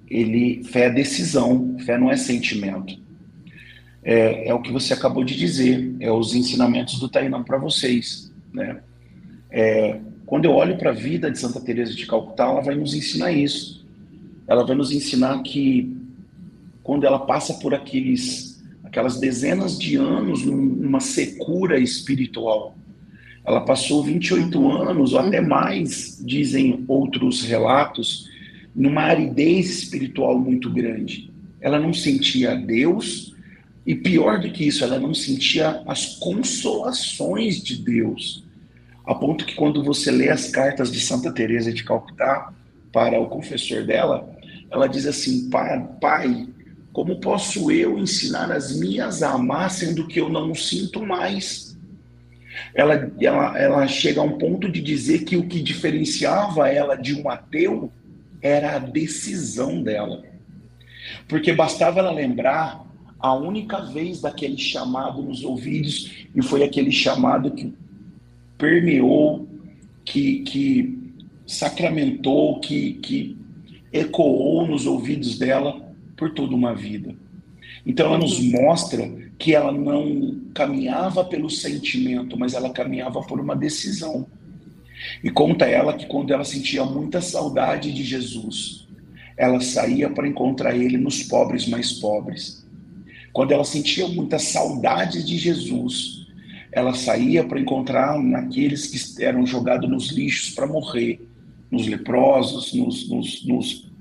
ele, fé é decisão, fé não é sentimento. É, é o que você acabou de dizer, é os ensinamentos do Tainã para vocês, né? É, quando eu olho para a vida de Santa Teresa de Calcutá, ela vai nos ensinar isso. Ela vai nos ensinar que quando ela passa por aqueles, aquelas dezenas de anos numa secura espiritual. Ela passou 28 anos, ou até mais, dizem outros relatos, numa aridez espiritual muito grande. Ela não sentia Deus, e pior do que isso, ela não sentia as consolações de Deus. A ponto que quando você lê as cartas de Santa Teresa de Calcutá para o confessor dela, ela diz assim: "Pai, pai como posso eu ensinar as minhas a amar sendo que eu não sinto mais? Ela, ela, ela chega a um ponto de dizer que o que diferenciava ela de um ateu era a decisão dela. Porque bastava ela lembrar a única vez daquele chamado nos ouvidos, e foi aquele chamado que permeou, que, que sacramentou, que, que ecoou nos ouvidos dela por toda uma vida. Então ela nos mostra que ela não caminhava pelo sentimento, mas ela caminhava por uma decisão. E conta ela que quando ela sentia muita saudade de Jesus, ela saía para encontrar ele nos pobres mais pobres. Quando ela sentia muita saudade de Jesus, ela saía para encontrar naqueles que eram jogados nos lixos para morrer, nos leprosos, nos, nos, nos,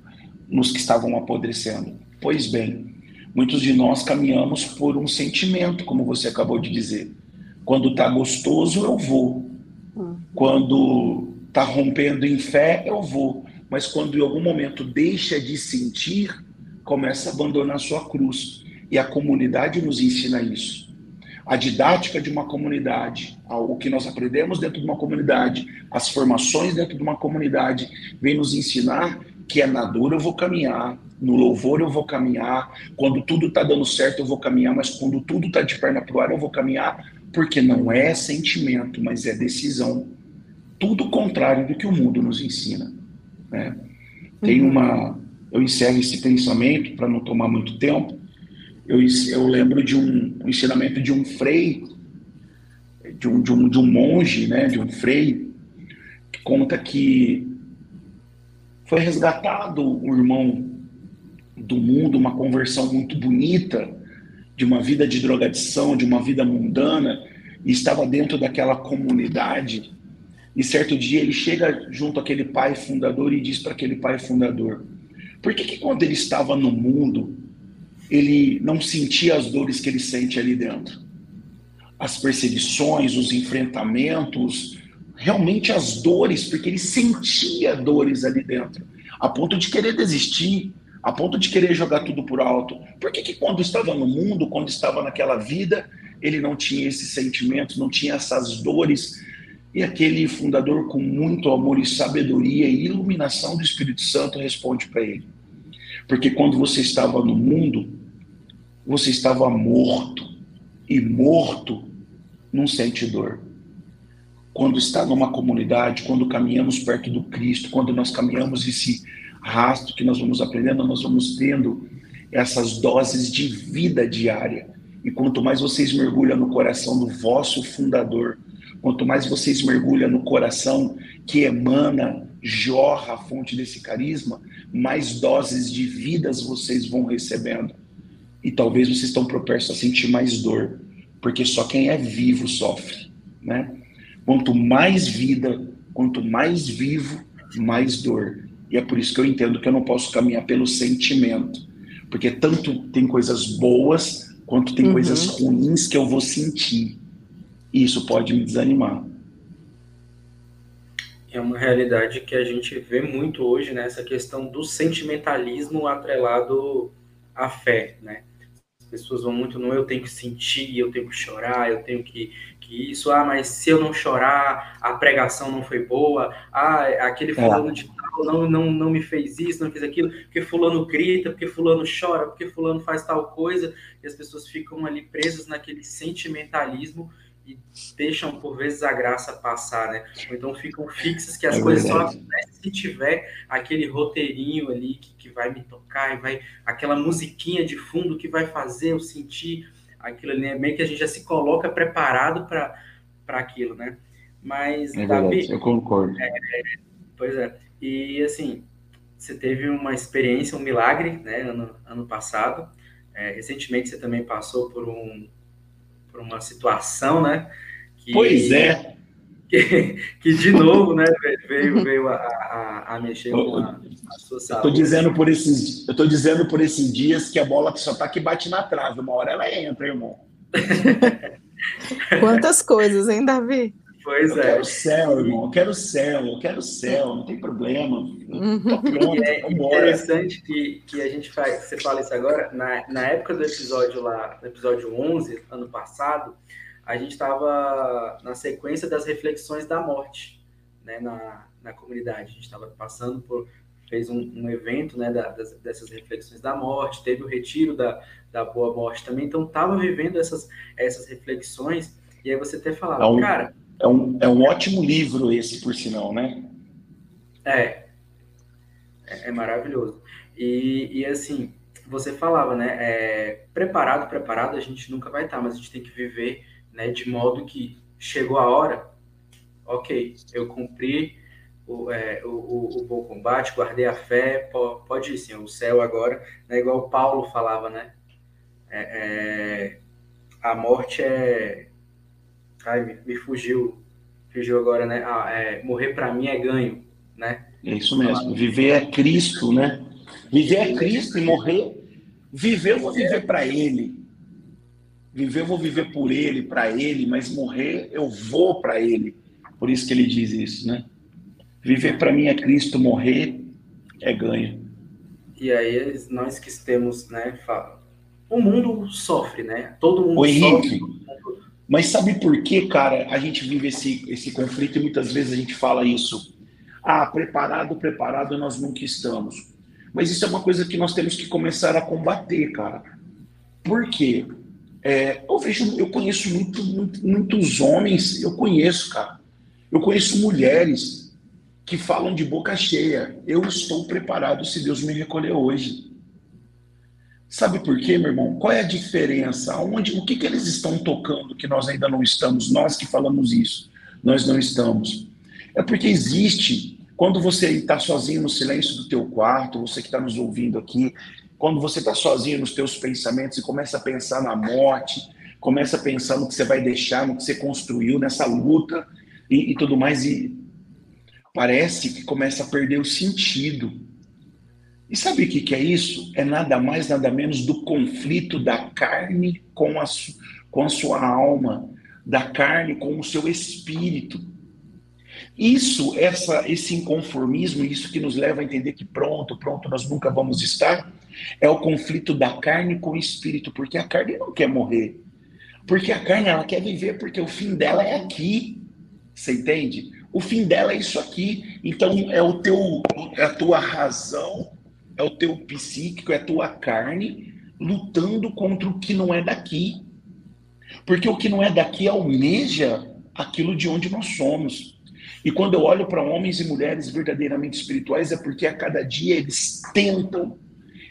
nos que estavam apodrecendo. Pois bem, muitos de nós caminhamos por um sentimento, como você acabou de dizer. Quando está gostoso, eu vou. Quando está rompendo em fé, eu vou. Mas quando em algum momento deixa de sentir, começa a abandonar sua cruz. E a comunidade nos ensina isso a didática de uma comunidade, o que nós aprendemos dentro de uma comunidade, as formações dentro de uma comunidade, vem nos ensinar que é na dor eu vou caminhar, no louvor eu vou caminhar, quando tudo está dando certo eu vou caminhar, mas quando tudo está de perna para o ar eu vou caminhar, porque não é sentimento, mas é decisão. Tudo contrário do que o mundo nos ensina. Né? Tem uhum. uma. Eu encerro esse pensamento para não tomar muito tempo eu, eu lembro de um, um ensinamento de um frei, de um, de, um, de um monge, né, de um frei, que conta que foi resgatado o irmão do mundo, uma conversão muito bonita, de uma vida de drogadição, de uma vida mundana, e estava dentro daquela comunidade. E certo dia ele chega junto àquele pai fundador e diz para aquele pai fundador: Por que, que quando ele estava no mundo, ele não sentia as dores que ele sente ali dentro. As perseguições, os enfrentamentos, realmente as dores, porque ele sentia dores ali dentro, a ponto de querer desistir, a ponto de querer jogar tudo por alto. Por que, que quando estava no mundo, quando estava naquela vida, ele não tinha esses sentimentos, não tinha essas dores? E aquele fundador, com muito amor e sabedoria e iluminação do Espírito Santo, responde para ele: Porque quando você estava no mundo, você estava morto. E morto não sente dor. Quando está numa comunidade, quando caminhamos perto do Cristo, quando nós caminhamos esse rastro que nós vamos aprendendo, nós vamos tendo essas doses de vida diária. E quanto mais vocês mergulham no coração do vosso fundador, quanto mais vocês mergulham no coração que emana, jorra a fonte desse carisma, mais doses de vidas vocês vão recebendo e talvez vocês estão propensos a sentir mais dor, porque só quem é vivo sofre, né? Quanto mais vida, quanto mais vivo, mais dor. E é por isso que eu entendo que eu não posso caminhar pelo sentimento, porque tanto tem coisas boas quanto tem uhum. coisas ruins que eu vou sentir. E isso pode me desanimar. É uma realidade que a gente vê muito hoje nessa né? questão do sentimentalismo atrelado à fé, né? pessoas vão muito no eu tenho que sentir, eu tenho que chorar, eu tenho que, que isso, ah, mas se eu não chorar, a pregação não foi boa, ah, aquele é. fulano é. de tal não, não, não me fez isso, não fez aquilo, porque fulano grita, porque fulano chora, porque fulano faz tal coisa, e as pessoas ficam ali presas naquele sentimentalismo e deixam por vezes a graça passar, né? Ou então ficam fixas que as é coisas verdade. só acontecem se tiver aquele roteirinho ali que, que vai me tocar e vai aquela musiquinha de fundo que vai fazer eu sentir aquilo ali, né? meio que a gente já se coloca preparado para aquilo, né? Mas é verdade, Davi, eu concordo. É, pois é. E assim, você teve uma experiência, um milagre, né, ano, ano passado. É, recentemente você também passou por um por uma situação, né? Que, pois é. Que, que de novo, né, veio, veio a, a, a mexer com a, a sua saúde. Eu tô dizendo por esses, eu tô dizendo por esses dias que a bola só tá que bate na trave, uma hora ela entra, irmão. *laughs* Quantas coisas, hein, Davi? Pois eu é. Quero céu, irmão. Eu quero céu, eu quero céu, não tem problema. Tô pronto, é interessante que, que a gente faz, você fala isso agora, na, na época do episódio lá, episódio 11, ano passado, a gente estava na sequência das reflexões da morte, né, na, na comunidade. A gente estava passando por, fez um, um evento, né, da, das, dessas reflexões da morte, teve o retiro da, da boa morte também, então estava vivendo essas, essas reflexões, e aí você até falava, é um, cara é um, é um ótimo livro esse, por sinal, né? É. É, é maravilhoso. E, e assim, você falava, né? É, preparado, preparado, a gente nunca vai estar, mas a gente tem que viver, né? De modo que chegou a hora, ok, eu cumpri o, é, o, o, o, bom combate, guardei a fé, pode, ir sim, o céu agora, né? Igual Paulo falava, né? É, é, a morte é. Ai, me, me fugiu, fugiu agora, né? Ah, é, morrer para mim é ganho, né? É isso mesmo. Viver é Cristo, né? Viver é Cristo e morrer. Viver eu vou viver para Ele. Viver eu vou viver por Ele, para Ele, mas morrer eu vou para Ele. Por isso que ele diz isso, né? Viver para mim é Cristo, morrer é ganho. E aí nós que temos, né? O mundo sofre, né? Todo mundo Ô, Henrique, sofre. Mas sabe por que, cara, a gente vive esse, esse conflito e muitas vezes a gente fala isso? Ah, preparado, preparado, nós nunca estamos. Mas isso é uma coisa que nós temos que começar a combater, cara. Por quê? É, eu vejo, eu conheço muito, muito, muitos homens, eu conheço, cara. Eu conheço mulheres que falam de boca cheia. Eu estou preparado se Deus me recolher hoje. Sabe por quê, meu irmão? Qual é a diferença? Onde, o que, que eles estão tocando que nós ainda não estamos? Nós que falamos isso, nós não estamos. É porque existe, quando você está sozinho no silêncio do teu quarto, você que está nos ouvindo aqui, quando você está sozinho nos teus pensamentos e começa a pensar na morte, começa a pensar no que você vai deixar, no que você construiu, nessa luta e, e tudo mais, e parece que começa a perder o sentido. E sabe o que, que é isso? É nada mais, nada menos do conflito da carne com a, com a sua alma, da carne com o seu espírito. Isso, essa, esse inconformismo, isso que nos leva a entender que pronto, pronto, nós nunca vamos estar, é o conflito da carne com o espírito, porque a carne não quer morrer. Porque a carne ela quer viver, porque o fim dela é aqui. Você entende? O fim dela é isso aqui. Então é o teu, é a tua razão, é o teu psíquico, é a tua carne lutando contra o que não é daqui. Porque o que não é daqui almeja aquilo de onde nós somos. E quando eu olho para homens e mulheres verdadeiramente espirituais, é porque a cada dia eles tentam,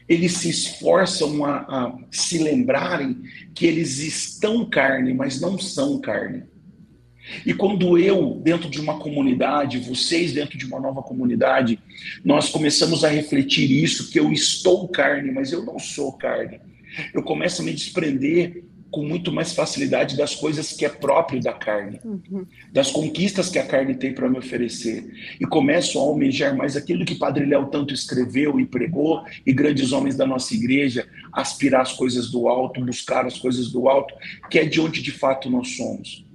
eles se esforçam a, a se lembrarem que eles estão carne, mas não são carne. E quando eu, dentro de uma comunidade, vocês dentro de uma nova comunidade, nós começamos a refletir isso, que eu estou carne, mas eu não sou carne. Eu começo a me desprender com muito mais facilidade das coisas que é próprio da carne, uhum. das conquistas que a carne tem para me oferecer. E começo a almejar mais aquilo que Padre Léo tanto escreveu e pregou, e grandes homens da nossa igreja, aspirar as coisas do alto, buscar as coisas do alto, que é de onde de fato nós somos.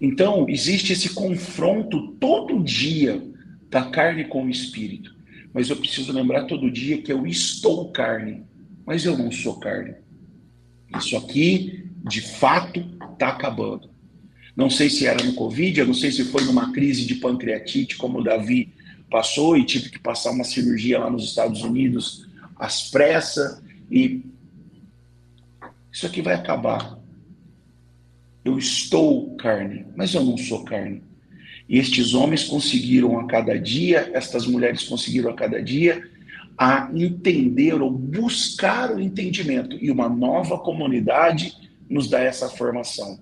Então, existe esse confronto todo dia da carne com o espírito. Mas eu preciso lembrar todo dia que eu estou carne, mas eu não sou carne. Isso aqui, de fato, está acabando. Não sei se era no Covid, eu não sei se foi numa crise de pancreatite, como o Davi passou e tive que passar uma cirurgia lá nos Estados Unidos às pressas. E isso aqui vai acabar. Eu estou carne, mas eu não sou carne. E estes homens conseguiram a cada dia, estas mulheres conseguiram a cada dia a entender ou buscar o entendimento. E uma nova comunidade nos dá essa formação.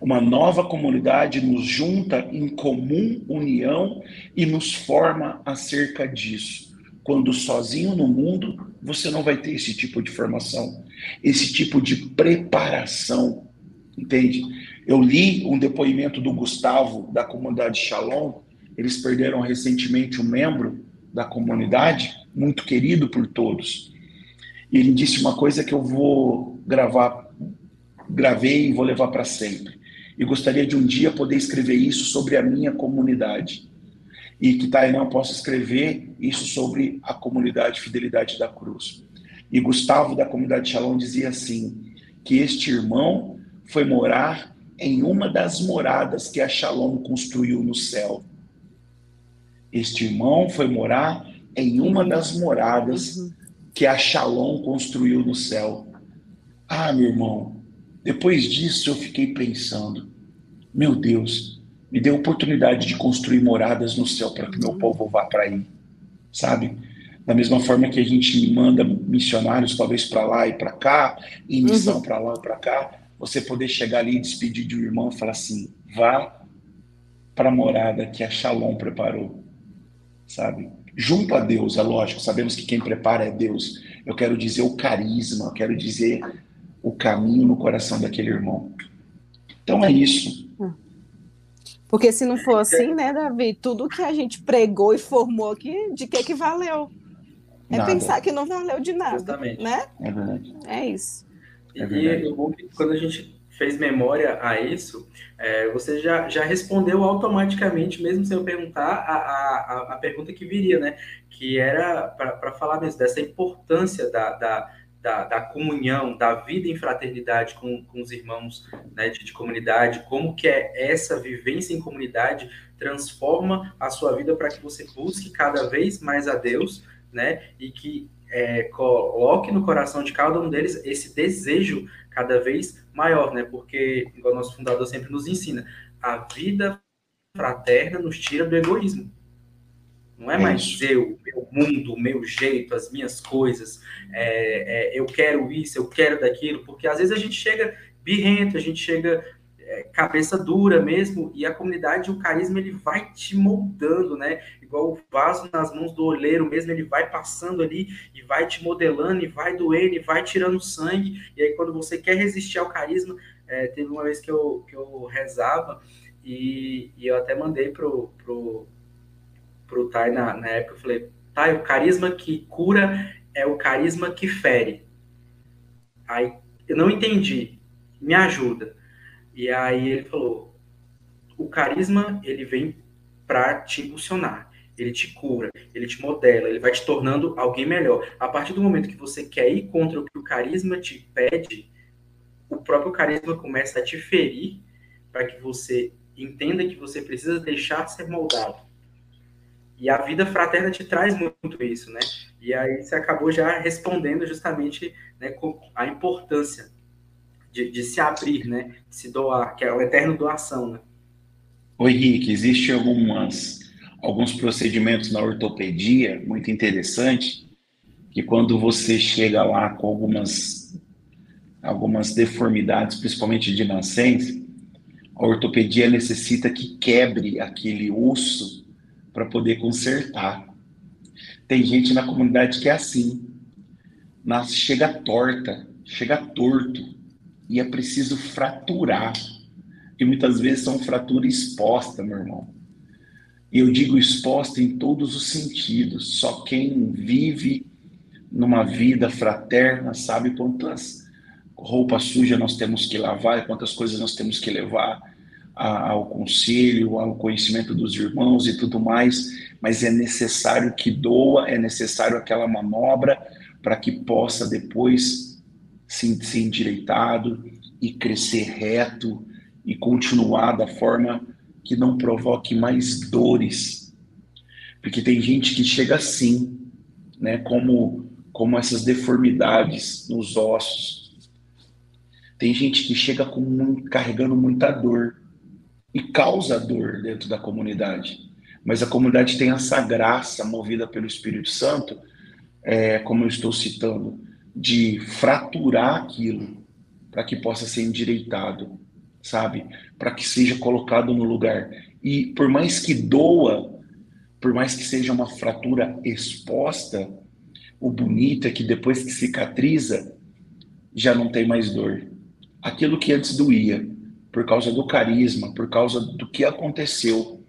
Uma nova comunidade nos junta em comum união e nos forma acerca disso. Quando sozinho no mundo, você não vai ter esse tipo de formação, esse tipo de preparação entende? Eu li um depoimento do Gustavo, da comunidade Shalom, eles perderam recentemente um membro da comunidade, muito querido por todos. E ele disse uma coisa que eu vou gravar, gravei e vou levar para sempre. E gostaria de um dia poder escrever isso sobre a minha comunidade. E que tá, não posso escrever isso sobre a comunidade Fidelidade da Cruz. E Gustavo da comunidade Shalom dizia assim: que este irmão foi morar em uma das moradas que a Shalom construiu no céu. Este irmão foi morar em uma das moradas que a Shalom construiu no céu. Ah, meu irmão, depois disso eu fiquei pensando: meu Deus, me dê a oportunidade de construir moradas no céu para que meu povo vá para aí, sabe? Da mesma forma que a gente manda missionários talvez para lá e para cá, em missão uhum. para lá e para cá, você poder chegar ali e despedir de um irmão e falar assim: vá para a morada que a Shalom preparou, sabe? Junto a Deus, é lógico, sabemos que quem prepara é Deus. Eu quero dizer o carisma, eu quero dizer o caminho no coração daquele irmão. Então é isso. Porque se não for assim, né, Davi, tudo que a gente pregou e formou aqui, de que que valeu? É nada. pensar que não valeu de nada, Justamente. né? É verdade. É isso. É e o bom que quando a gente fez memória a isso, é, você já, já respondeu automaticamente, mesmo sem eu perguntar, a, a, a pergunta que viria, né? Que era para falar mesmo dessa importância da, da, da, da, comunhão, da vida em fraternidade com, com os irmãos né, de, de, comunidade, como que é essa vivência em comunidade transforma a sua vida para que você busque cada vez mais a Deus, né? E que é, coloque no coração de cada um deles esse desejo cada vez maior, né? Porque, igual o nosso fundador sempre nos ensina, a vida fraterna nos tira do egoísmo. Não é mais eu, meu mundo, o meu jeito, as minhas coisas, é, é, eu quero isso, eu quero daquilo, porque às vezes a gente chega birrento, a gente chega é, cabeça dura mesmo, e a comunidade, o carisma, ele vai te moldando, né? Igual o vaso nas mãos do oleiro mesmo, ele vai passando ali e vai te modelando, e vai doendo, e vai tirando sangue, e aí quando você quer resistir ao carisma, é, teve uma vez que eu, que eu rezava, e, e eu até mandei pro, pro, pro Tai na, na época, eu falei, Tai, o carisma que cura é o carisma que fere. Aí, eu não entendi, me ajuda. E aí ele falou: o carisma ele vem para te impulsionar, ele te cura, ele te modela, ele vai te tornando alguém melhor. A partir do momento que você quer ir contra o que o carisma te pede, o próprio carisma começa a te ferir para que você entenda que você precisa deixar de ser moldado. E a vida fraterna te traz muito isso, né? E aí você acabou já respondendo justamente né, com a importância de, de, se abrir, né? De se doar, que é o eterno doação, né? Oi, Henrique, existem algumas, alguns procedimentos na ortopedia muito interessantes que quando você chega lá com algumas, algumas deformidades, principalmente de nascença, a ortopedia necessita que quebre aquele osso para poder consertar. Tem gente na comunidade que é assim, nasce, chega torta, chega torto, e é preciso fraturar. E muitas vezes são fraturas expostas, meu irmão. E eu digo exposta em todos os sentidos. Só quem vive numa vida fraterna sabe quantas roupas sujas nós temos que lavar, quantas coisas nós temos que levar ao conselho, ao conhecimento dos irmãos e tudo mais, mas é necessário que doa, é necessário aquela manobra para que possa depois se, ser endireitado e crescer reto e continuar da forma que não provoque mais dores. Porque tem gente que chega assim, né, como, como essas deformidades nos ossos. Tem gente que chega com, carregando muita dor e causa dor dentro da comunidade. Mas a comunidade tem essa graça movida pelo Espírito Santo, é, como eu estou citando, de fraturar aquilo para que possa ser endireitado, sabe? Para que seja colocado no lugar. E por mais que doa, por mais que seja uma fratura exposta, o bonito é que depois que cicatriza, já não tem mais dor. Aquilo que antes doía, por causa do carisma, por causa do que aconteceu,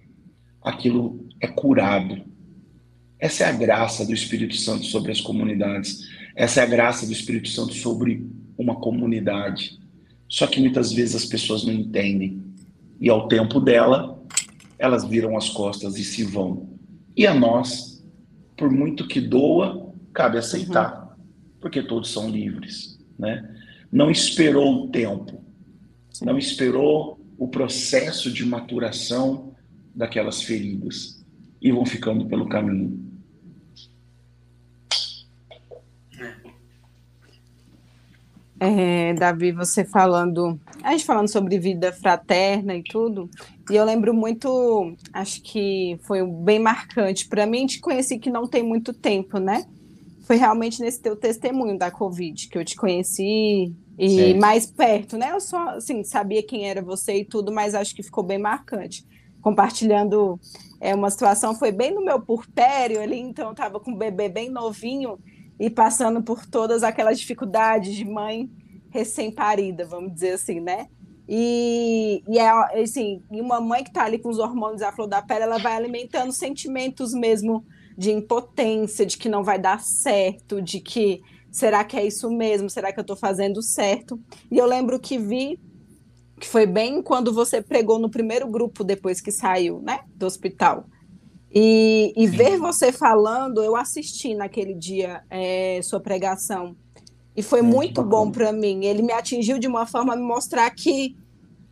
aquilo é curado. Essa é a graça do Espírito Santo sobre as comunidades. Essa é a graça do Espírito Santo sobre uma comunidade. Só que muitas vezes as pessoas não entendem. E ao tempo dela, elas viram as costas e se vão. E a nós, por muito que doa, cabe aceitar, uhum. porque todos são livres, né? Não esperou o tempo, não esperou o processo de maturação daquelas feridas e vão ficando pelo caminho. É, Davi, você falando, a gente falando sobre vida fraterna e tudo, e eu lembro muito, acho que foi bem marcante para mim, te conheci que não tem muito tempo, né? Foi realmente nesse teu testemunho da Covid que eu te conheci e certo. mais perto, né? Eu só, assim, sabia quem era você e tudo, mas acho que ficou bem marcante. Compartilhando é, uma situação, foi bem no meu purpério ali, então eu tava com um bebê bem novinho, e passando por todas aquelas dificuldades de mãe recém-parida, vamos dizer assim, né? E, e é assim, uma mãe que está ali com os hormônios à flor da pele, ela vai alimentando sentimentos mesmo de impotência, de que não vai dar certo, de que será que é isso mesmo? Será que eu estou fazendo certo? E eu lembro que vi que foi bem quando você pregou no primeiro grupo depois que saiu, né, do hospital. E, e ver você falando, eu assisti naquele dia é, sua pregação. E foi muito bom para mim. Ele me atingiu de uma forma a me mostrar que,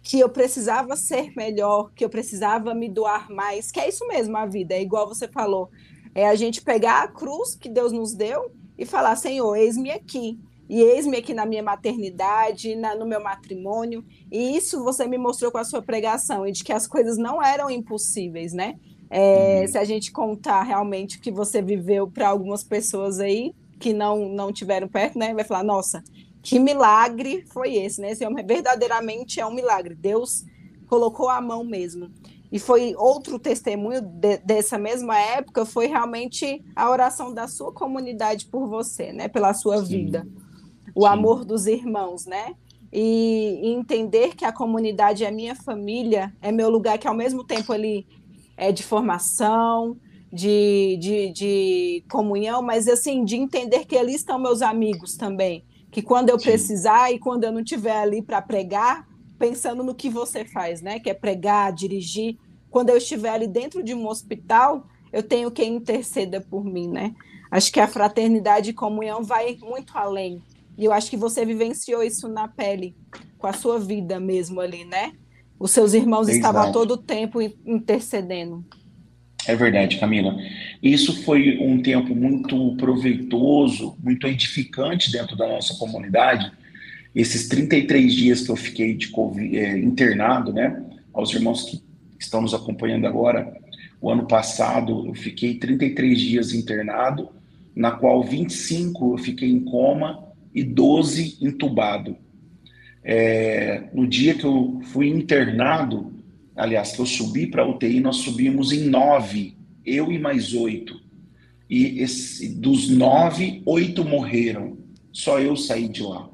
que eu precisava ser melhor, que eu precisava me doar mais, que é isso mesmo a vida, é igual você falou. É a gente pegar a cruz que Deus nos deu e falar: Senhor, eis-me aqui. E eis-me aqui na minha maternidade, na, no meu matrimônio. E isso você me mostrou com a sua pregação, e de que as coisas não eram impossíveis, né? É, uhum. Se a gente contar realmente o que você viveu para algumas pessoas aí que não, não tiveram perto, né? Vai falar, nossa, que milagre foi esse, né? Esse homem verdadeiramente é um milagre. Deus colocou a mão mesmo. E foi outro testemunho de, dessa mesma época, foi realmente a oração da sua comunidade por você, né? Pela sua Sim. vida. O Sim. amor dos irmãos, né? E, e entender que a comunidade é minha família, é meu lugar, que ao mesmo tempo ali é, de formação, de, de, de, comunhão, mas assim, de entender que ali estão meus amigos também. Que quando eu Sim. precisar e quando eu não estiver ali para pregar, pensando no que você faz, né? Que é pregar, dirigir. Quando eu estiver ali dentro de um hospital, eu tenho quem interceda por mim, né? Acho que a fraternidade e comunhão vai muito além. E eu acho que você vivenciou isso na pele, com a sua vida mesmo ali, né? Os seus irmãos Exato. estavam todo o tempo intercedendo. É verdade, Camila. Isso foi um tempo muito proveitoso, muito edificante dentro da nossa comunidade. Esses 33 dias que eu fiquei de COVID, é, internado, né? Aos irmãos que estão nos acompanhando agora, o ano passado eu fiquei 33 dias internado, na qual 25 eu fiquei em coma e 12 entubado. É, no dia que eu fui internado, aliás, que eu subi para a UTI, nós subimos em nove, eu e mais oito. E esse, dos nove, oito morreram. Só eu saí de lá.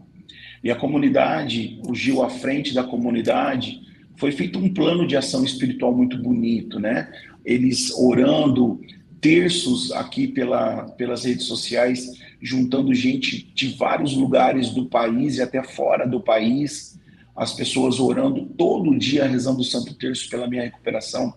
E a comunidade, o Gil à frente da comunidade, foi feito um plano de ação espiritual muito bonito, né? Eles orando, terços aqui pela, pelas redes sociais, juntando gente de vários lugares do país e até fora do país, as pessoas orando todo dia, rezando o Santo Terço pela minha recuperação,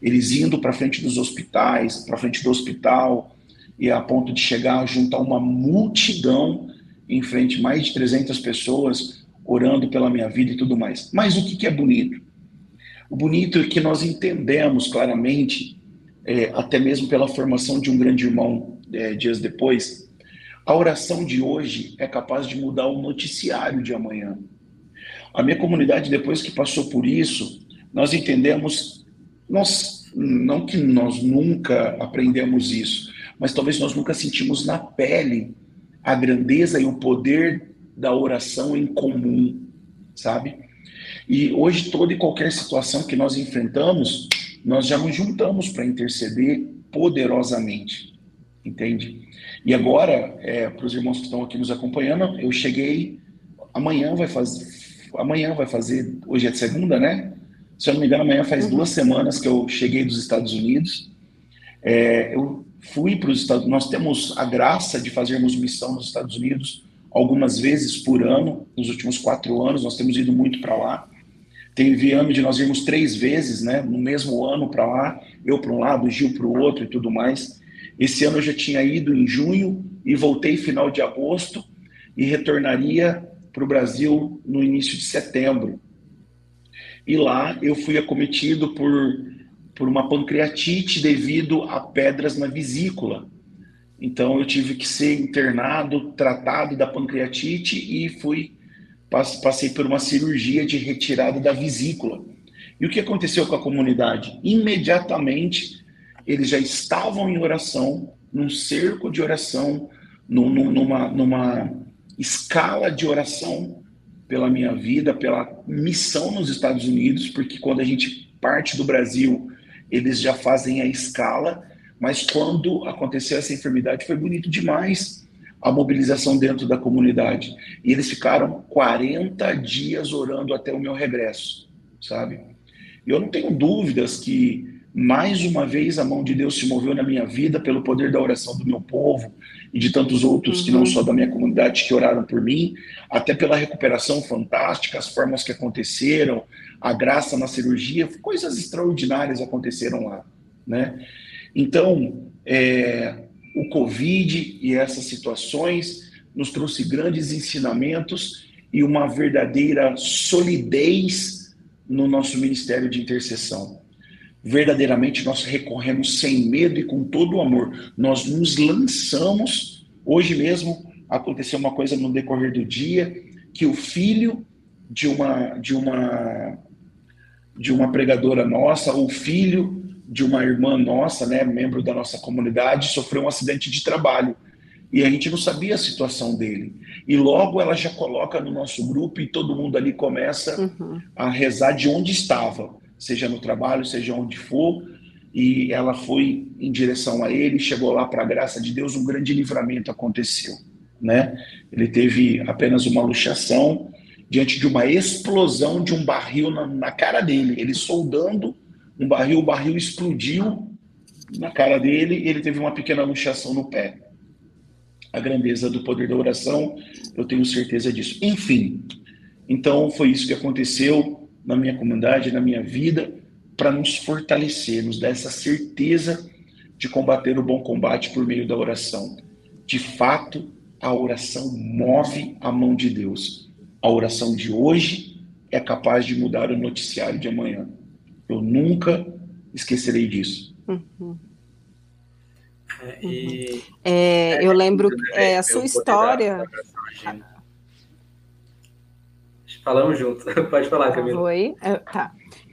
eles indo para frente dos hospitais, para frente do hospital, e a ponto de chegar a juntar uma multidão em frente, mais de 300 pessoas orando pela minha vida e tudo mais. Mas o que, que é bonito? O bonito é que nós entendemos claramente, é, até mesmo pela formação de um grande irmão é, dias depois, a oração de hoje é capaz de mudar o noticiário de amanhã. A minha comunidade, depois que passou por isso, nós entendemos, nós, não que nós nunca aprendemos isso, mas talvez nós nunca sentimos na pele a grandeza e o poder da oração em comum, sabe? E hoje, toda e qualquer situação que nós enfrentamos, nós já nos juntamos para interceder poderosamente, entende? E agora, é, para os irmãos que estão aqui nos acompanhando, eu cheguei. Amanhã vai fazer. Amanhã vai fazer. Hoje é de segunda, né? Se eu não me engano, amanhã faz uhum. duas semanas que eu cheguei dos Estados Unidos. É, eu fui para os Estados Nós temos a graça de fazermos missão nos Estados Unidos algumas vezes por ano. Nos últimos quatro anos, nós temos ido muito para lá. Teve ano de nós irmos três vezes, né? No mesmo ano para lá. Eu para um lado, Gil para o outro e tudo mais. Esse ano eu já tinha ido em junho e voltei final de agosto e retornaria para o Brasil no início de setembro. E lá eu fui acometido por, por uma pancreatite devido a pedras na vesícula. Então eu tive que ser internado, tratado da pancreatite e fui passei por uma cirurgia de retirada da vesícula. E o que aconteceu com a comunidade? Imediatamente eles já estavam em oração, num cerco de oração, numa, numa escala de oração pela minha vida, pela missão nos Estados Unidos, porque quando a gente parte do Brasil, eles já fazem a escala, mas quando aconteceu essa enfermidade foi bonito demais a mobilização dentro da comunidade. E eles ficaram 40 dias orando até o meu regresso, sabe? E eu não tenho dúvidas que mais uma vez a mão de Deus se moveu na minha vida pelo poder da oração do meu povo e de tantos outros uhum. que não uhum. só da minha comunidade que oraram por mim, até pela recuperação fantástica, as formas que aconteceram, a graça na cirurgia, coisas extraordinárias aconteceram lá, né? Então, é, o Covid e essas situações nos trouxe grandes ensinamentos e uma verdadeira solidez no nosso ministério de intercessão verdadeiramente nós recorremos sem medo e com todo o amor. Nós nos lançamos. Hoje mesmo aconteceu uma coisa no decorrer do dia que o filho de uma de uma de uma pregadora nossa, o filho de uma irmã nossa, né, membro da nossa comunidade, sofreu um acidente de trabalho. E a gente não sabia a situação dele. E logo ela já coloca no nosso grupo e todo mundo ali começa uhum. a rezar de onde estava seja no trabalho, seja onde for, e ela foi em direção a ele, chegou lá para a graça de Deus, um grande livramento aconteceu, né? Ele teve apenas uma luxação diante de uma explosão de um barril na, na cara dele, ele soldando um barril, o barril explodiu na cara dele, e ele teve uma pequena luxação no pé. A grandeza do poder da oração, eu tenho certeza disso. Enfim, então foi isso que aconteceu na minha comunidade, na minha vida, para nos fortalecer, nos dar essa certeza de combater o bom combate por meio da oração. De fato, a oração move a mão de Deus. A oração de hoje é capaz de mudar o noticiário de amanhã. Eu nunca esquecerei disso. Uhum. É, e... é, eu lembro é, a sua história. Falamos junto. *laughs* Pode falar, Camila. Oi. Tá.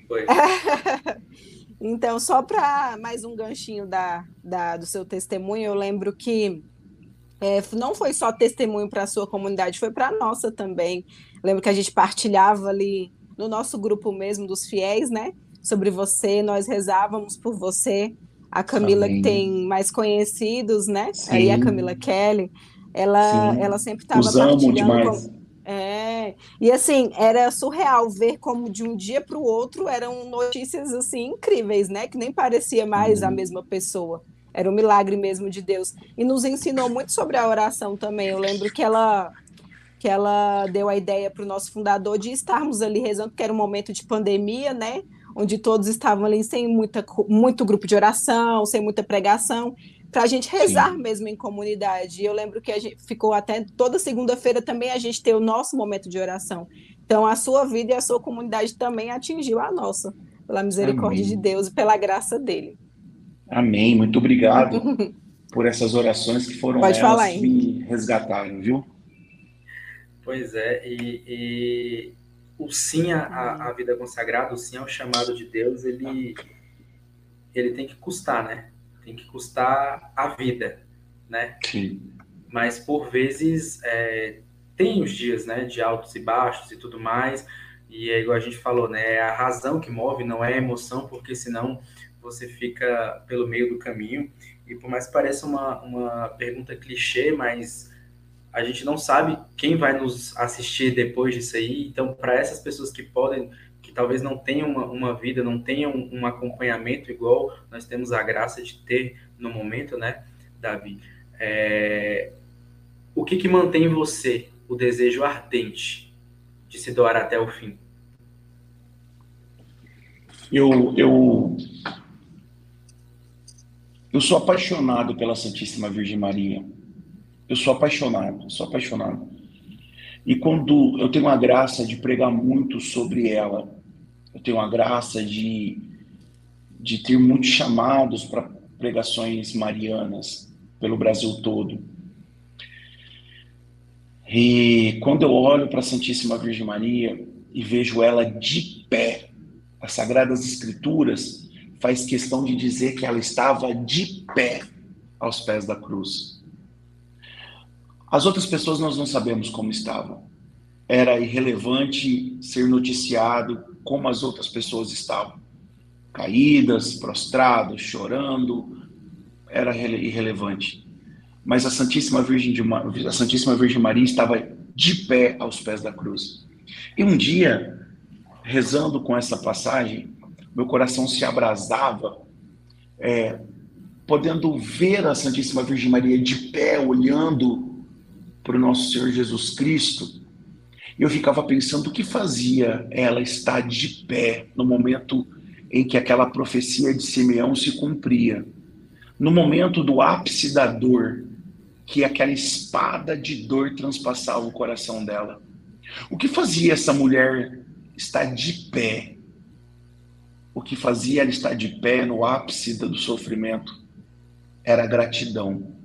Oi. *laughs* então, só para mais um ganchinho da, da, do seu testemunho, eu lembro que é, não foi só testemunho para a sua comunidade, foi para a nossa também. lembro que a gente partilhava ali no nosso grupo mesmo dos fiéis, né? Sobre você, nós rezávamos por você. A Camila, Amém. que tem mais conhecidos, né? Sim. Aí a Camila Kelly, ela, ela sempre estava partilhando. Demais. Com, é, e assim, era surreal ver como de um dia para o outro eram notícias assim incríveis, né? Que nem parecia mais a uhum. mesma pessoa. Era um milagre mesmo de Deus. E nos ensinou muito sobre a oração também. Eu lembro que ela que ela deu a ideia para o nosso fundador de estarmos ali rezando, porque era um momento de pandemia, né? Onde todos estavam ali sem muita, muito grupo de oração, sem muita pregação para a gente rezar Sim. mesmo em comunidade. E eu lembro que a gente ficou até toda segunda-feira também a gente ter o nosso momento de oração. Então a sua vida e a sua comunidade também atingiu a nossa, pela misericórdia Amém. de Deus e pela graça dele. Amém. Muito obrigado *laughs* por essas orações que foram Pode elas falar, que me resgataram, viu? Pois é, e, e o sim à, à vida consagrada, o sim ao chamado de Deus, ele, ele tem que custar, né? Tem que custar a vida, né? Sim. Mas por vezes é, tem os dias, né, de altos e baixos e tudo mais. E é igual a gente falou, né? É a razão que move, não é a emoção, porque senão você fica pelo meio do caminho. E por mais que pareça uma, uma pergunta clichê, mas a gente não sabe quem vai nos assistir depois disso aí. Então, para essas pessoas que podem talvez não tenham uma, uma vida, não tenham um, um acompanhamento igual nós temos a graça de ter no momento, né, Davi? É, o que, que mantém em você o desejo ardente de se doar até o fim? Eu, eu, eu sou apaixonado pela Santíssima Virgem Maria. Eu sou apaixonado, sou apaixonado. E quando eu tenho a graça de pregar muito sobre ela, eu tenho a graça de, de ter muitos chamados para pregações marianas. pelo Brasil todo. E quando eu olho para a Santíssima Virgem Maria e vejo ela de pé, as Sagradas Escrituras faz questão de dizer que ela estava de pé aos pés da cruz. As outras pessoas nós não sabemos como estavam. Era irrelevante ser noticiado como as outras pessoas estavam. Caídas, prostrados, chorando, era irrelevante. Mas a Santíssima Virgem, de, a Santíssima Virgem Maria estava de pé aos pés da cruz. E um dia, rezando com essa passagem, meu coração se abrasava, é, podendo ver a Santíssima Virgem Maria de pé, olhando para o nosso Senhor Jesus Cristo. Eu ficava pensando o que fazia ela estar de pé no momento em que aquela profecia de Simeão se cumpria. No momento do ápice da dor, que aquela espada de dor transpassava o coração dela. O que fazia essa mulher estar de pé? O que fazia ela estar de pé no ápice do sofrimento era a gratidão.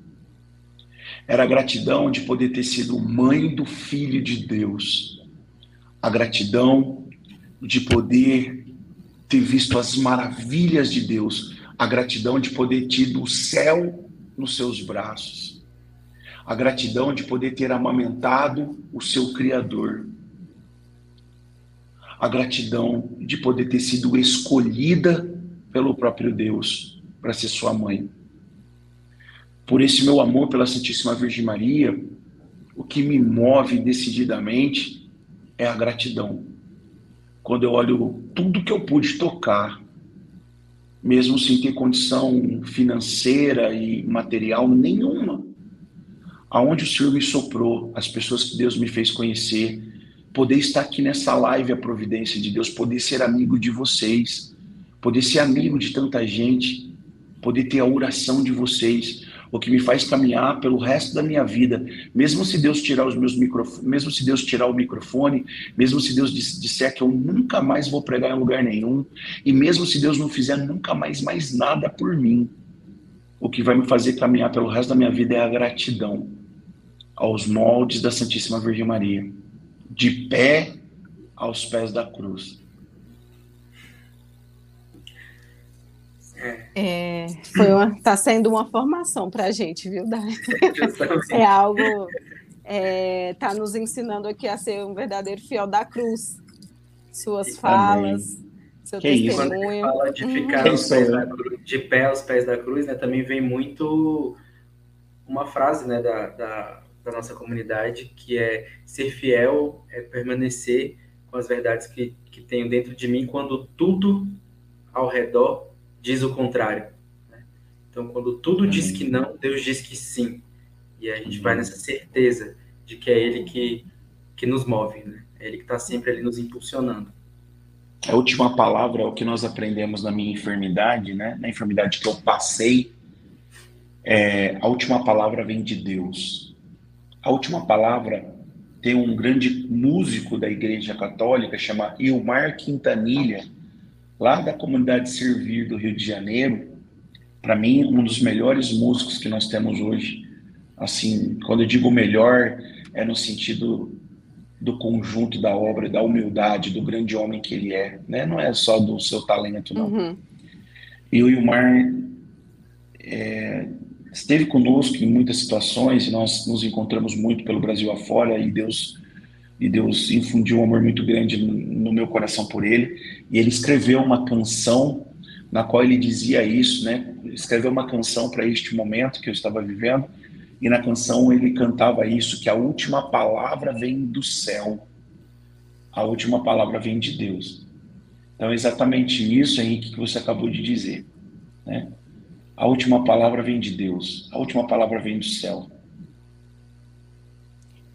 Era a gratidão de poder ter sido mãe do Filho de Deus. A gratidão de poder ter visto as maravilhas de Deus. A gratidão de poder ter o céu nos seus braços. A gratidão de poder ter amamentado o seu Criador a gratidão de poder ter sido escolhida pelo próprio Deus para ser sua mãe. Por esse meu amor pela Santíssima Virgem Maria, o que me move decididamente é a gratidão. Quando eu olho tudo que eu pude tocar, mesmo sem ter condição financeira e material nenhuma, aonde o Senhor me soprou, as pessoas que Deus me fez conhecer, poder estar aqui nessa live, a providência de Deus, poder ser amigo de vocês, poder ser amigo de tanta gente, poder ter a oração de vocês, o que me faz caminhar pelo resto da minha vida, mesmo se Deus tirar os meus microfones, mesmo se Deus tirar o microfone, mesmo se Deus disser que eu nunca mais vou pregar em lugar nenhum, e mesmo se Deus não fizer nunca mais mais nada por mim, o que vai me fazer caminhar pelo resto da minha vida é a gratidão aos moldes da Santíssima Virgem Maria de pé aos pés da cruz. É, foi uma, tá sendo uma formação para a gente, viu, Dai? *laughs* É algo, é, tá nos ensinando aqui a ser um verdadeiro fiel da cruz. Suas falas, seu que testemunho. Quando fala de ficar uhum. cruz, de pé aos pés da cruz, né, também vem muito uma frase, né, da, da da nossa comunidade, que é ser fiel, é permanecer com as verdades que, que tenho dentro de mim quando tudo ao redor diz o contrário. Né? Então, quando tudo diz que não, Deus diz que sim. E a gente vai nessa certeza de que é Ele que, que nos move, né? é Ele que está sempre ali nos impulsionando. A última palavra é o que nós aprendemos na minha enfermidade, né? Na enfermidade que eu passei, é, a última palavra vem de Deus. A última palavra tem um grande músico da Igreja Católica, chama Ilmar Quintanilha, lá da comunidade Servir do Rio de Janeiro. Para mim, um dos melhores músicos que nós temos hoje. Assim, quando eu digo melhor, é no sentido do conjunto da obra, da humildade, do grande homem que ele é, né? Não é só do seu talento, não. Uhum. E o Ilmar é, esteve conosco em muitas situações, e nós nos encontramos muito pelo Brasil afora, e Deus e Deus infundiu um amor muito grande no meu coração por ele, e ele escreveu uma canção na qual ele dizia isso, né? Escreveu uma canção para este momento que eu estava vivendo, e na canção ele cantava isso, que a última palavra vem do céu. A última palavra vem de Deus. Então é exatamente isso, Henrique, que você acabou de dizer, né? A última palavra vem de Deus, a última palavra vem do céu.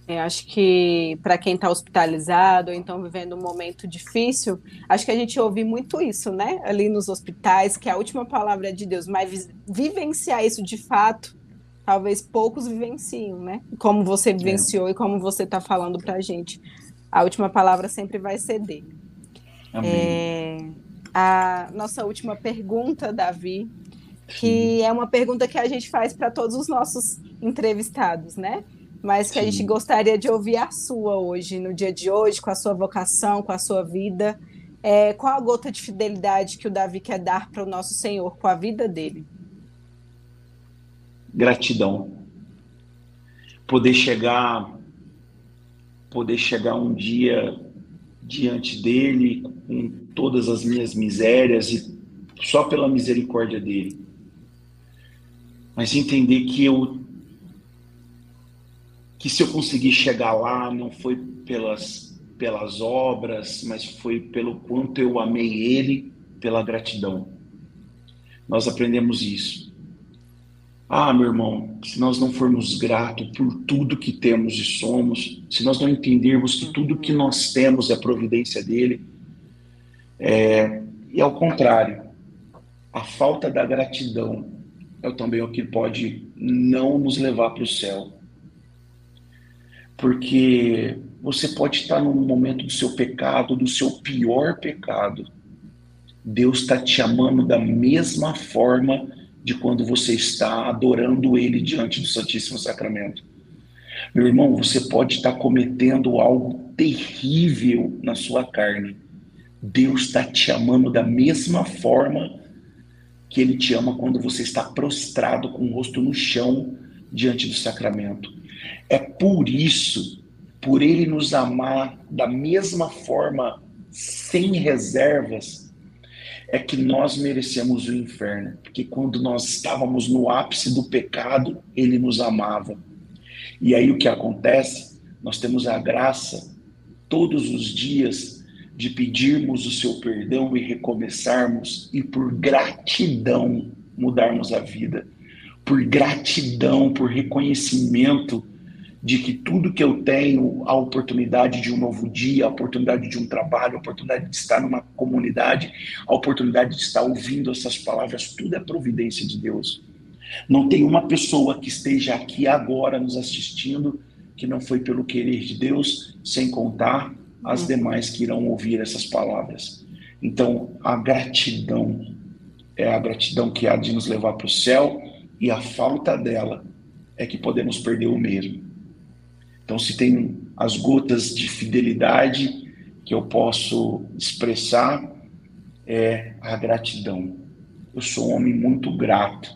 Eu acho que para quem está hospitalizado ou então vivendo um momento difícil, acho que a gente ouve muito isso, né? Ali nos hospitais, que a última palavra é de Deus, mas vivenciar isso de fato, talvez poucos vivenciam, né? Como você vivenciou é. e como você está falando para a gente. A última palavra sempre vai ser dele. É, a nossa última pergunta, Davi, que é uma pergunta que a gente faz para todos os nossos entrevistados, né? Mas que Sim. a gente gostaria de ouvir a sua hoje, no dia de hoje, com a sua vocação, com a sua vida. É, qual a gota de fidelidade que o Davi quer dar para o nosso Senhor com a vida dele? Gratidão. Poder chegar, poder chegar um dia diante dele com todas as minhas misérias e só pela misericórdia dele. Mas entender que eu que se eu conseguir chegar lá não foi pelas pelas obras, mas foi pelo quanto eu amei ele, pela gratidão. Nós aprendemos isso. Ah, meu irmão, se nós não formos gratos por tudo que temos e somos, se nós não entendermos que tudo que nós temos é providência dele, é, e ao contrário, a falta da gratidão é também o que pode não nos levar para o céu. Porque você pode estar num momento do seu pecado, do seu pior pecado. Deus está te amando da mesma forma de quando você está adorando Ele diante do Santíssimo Sacramento. Meu irmão, você pode estar cometendo algo terrível na sua carne. Deus está te amando da mesma forma que Ele te ama quando você está prostrado com o rosto no chão diante do sacramento. É por isso por ele nos amar da mesma forma, sem reservas, é que nós merecemos o inferno. Porque quando nós estávamos no ápice do pecado, ele nos amava. E aí o que acontece? Nós temos a graça todos os dias de pedirmos o seu perdão e recomeçarmos e por gratidão mudarmos a vida. Por gratidão, por reconhecimento de que tudo que eu tenho, a oportunidade de um novo dia, a oportunidade de um trabalho, a oportunidade de estar numa comunidade, a oportunidade de estar ouvindo essas palavras, tudo é providência de Deus. Não tem uma pessoa que esteja aqui agora nos assistindo que não foi pelo querer de Deus, sem contar as uhum. demais que irão ouvir essas palavras. Então, a gratidão é a gratidão que há de nos levar para o céu e a falta dela é que podemos perder o mesmo. Então, se tem as gotas de fidelidade que eu posso expressar, é a gratidão. Eu sou um homem muito grato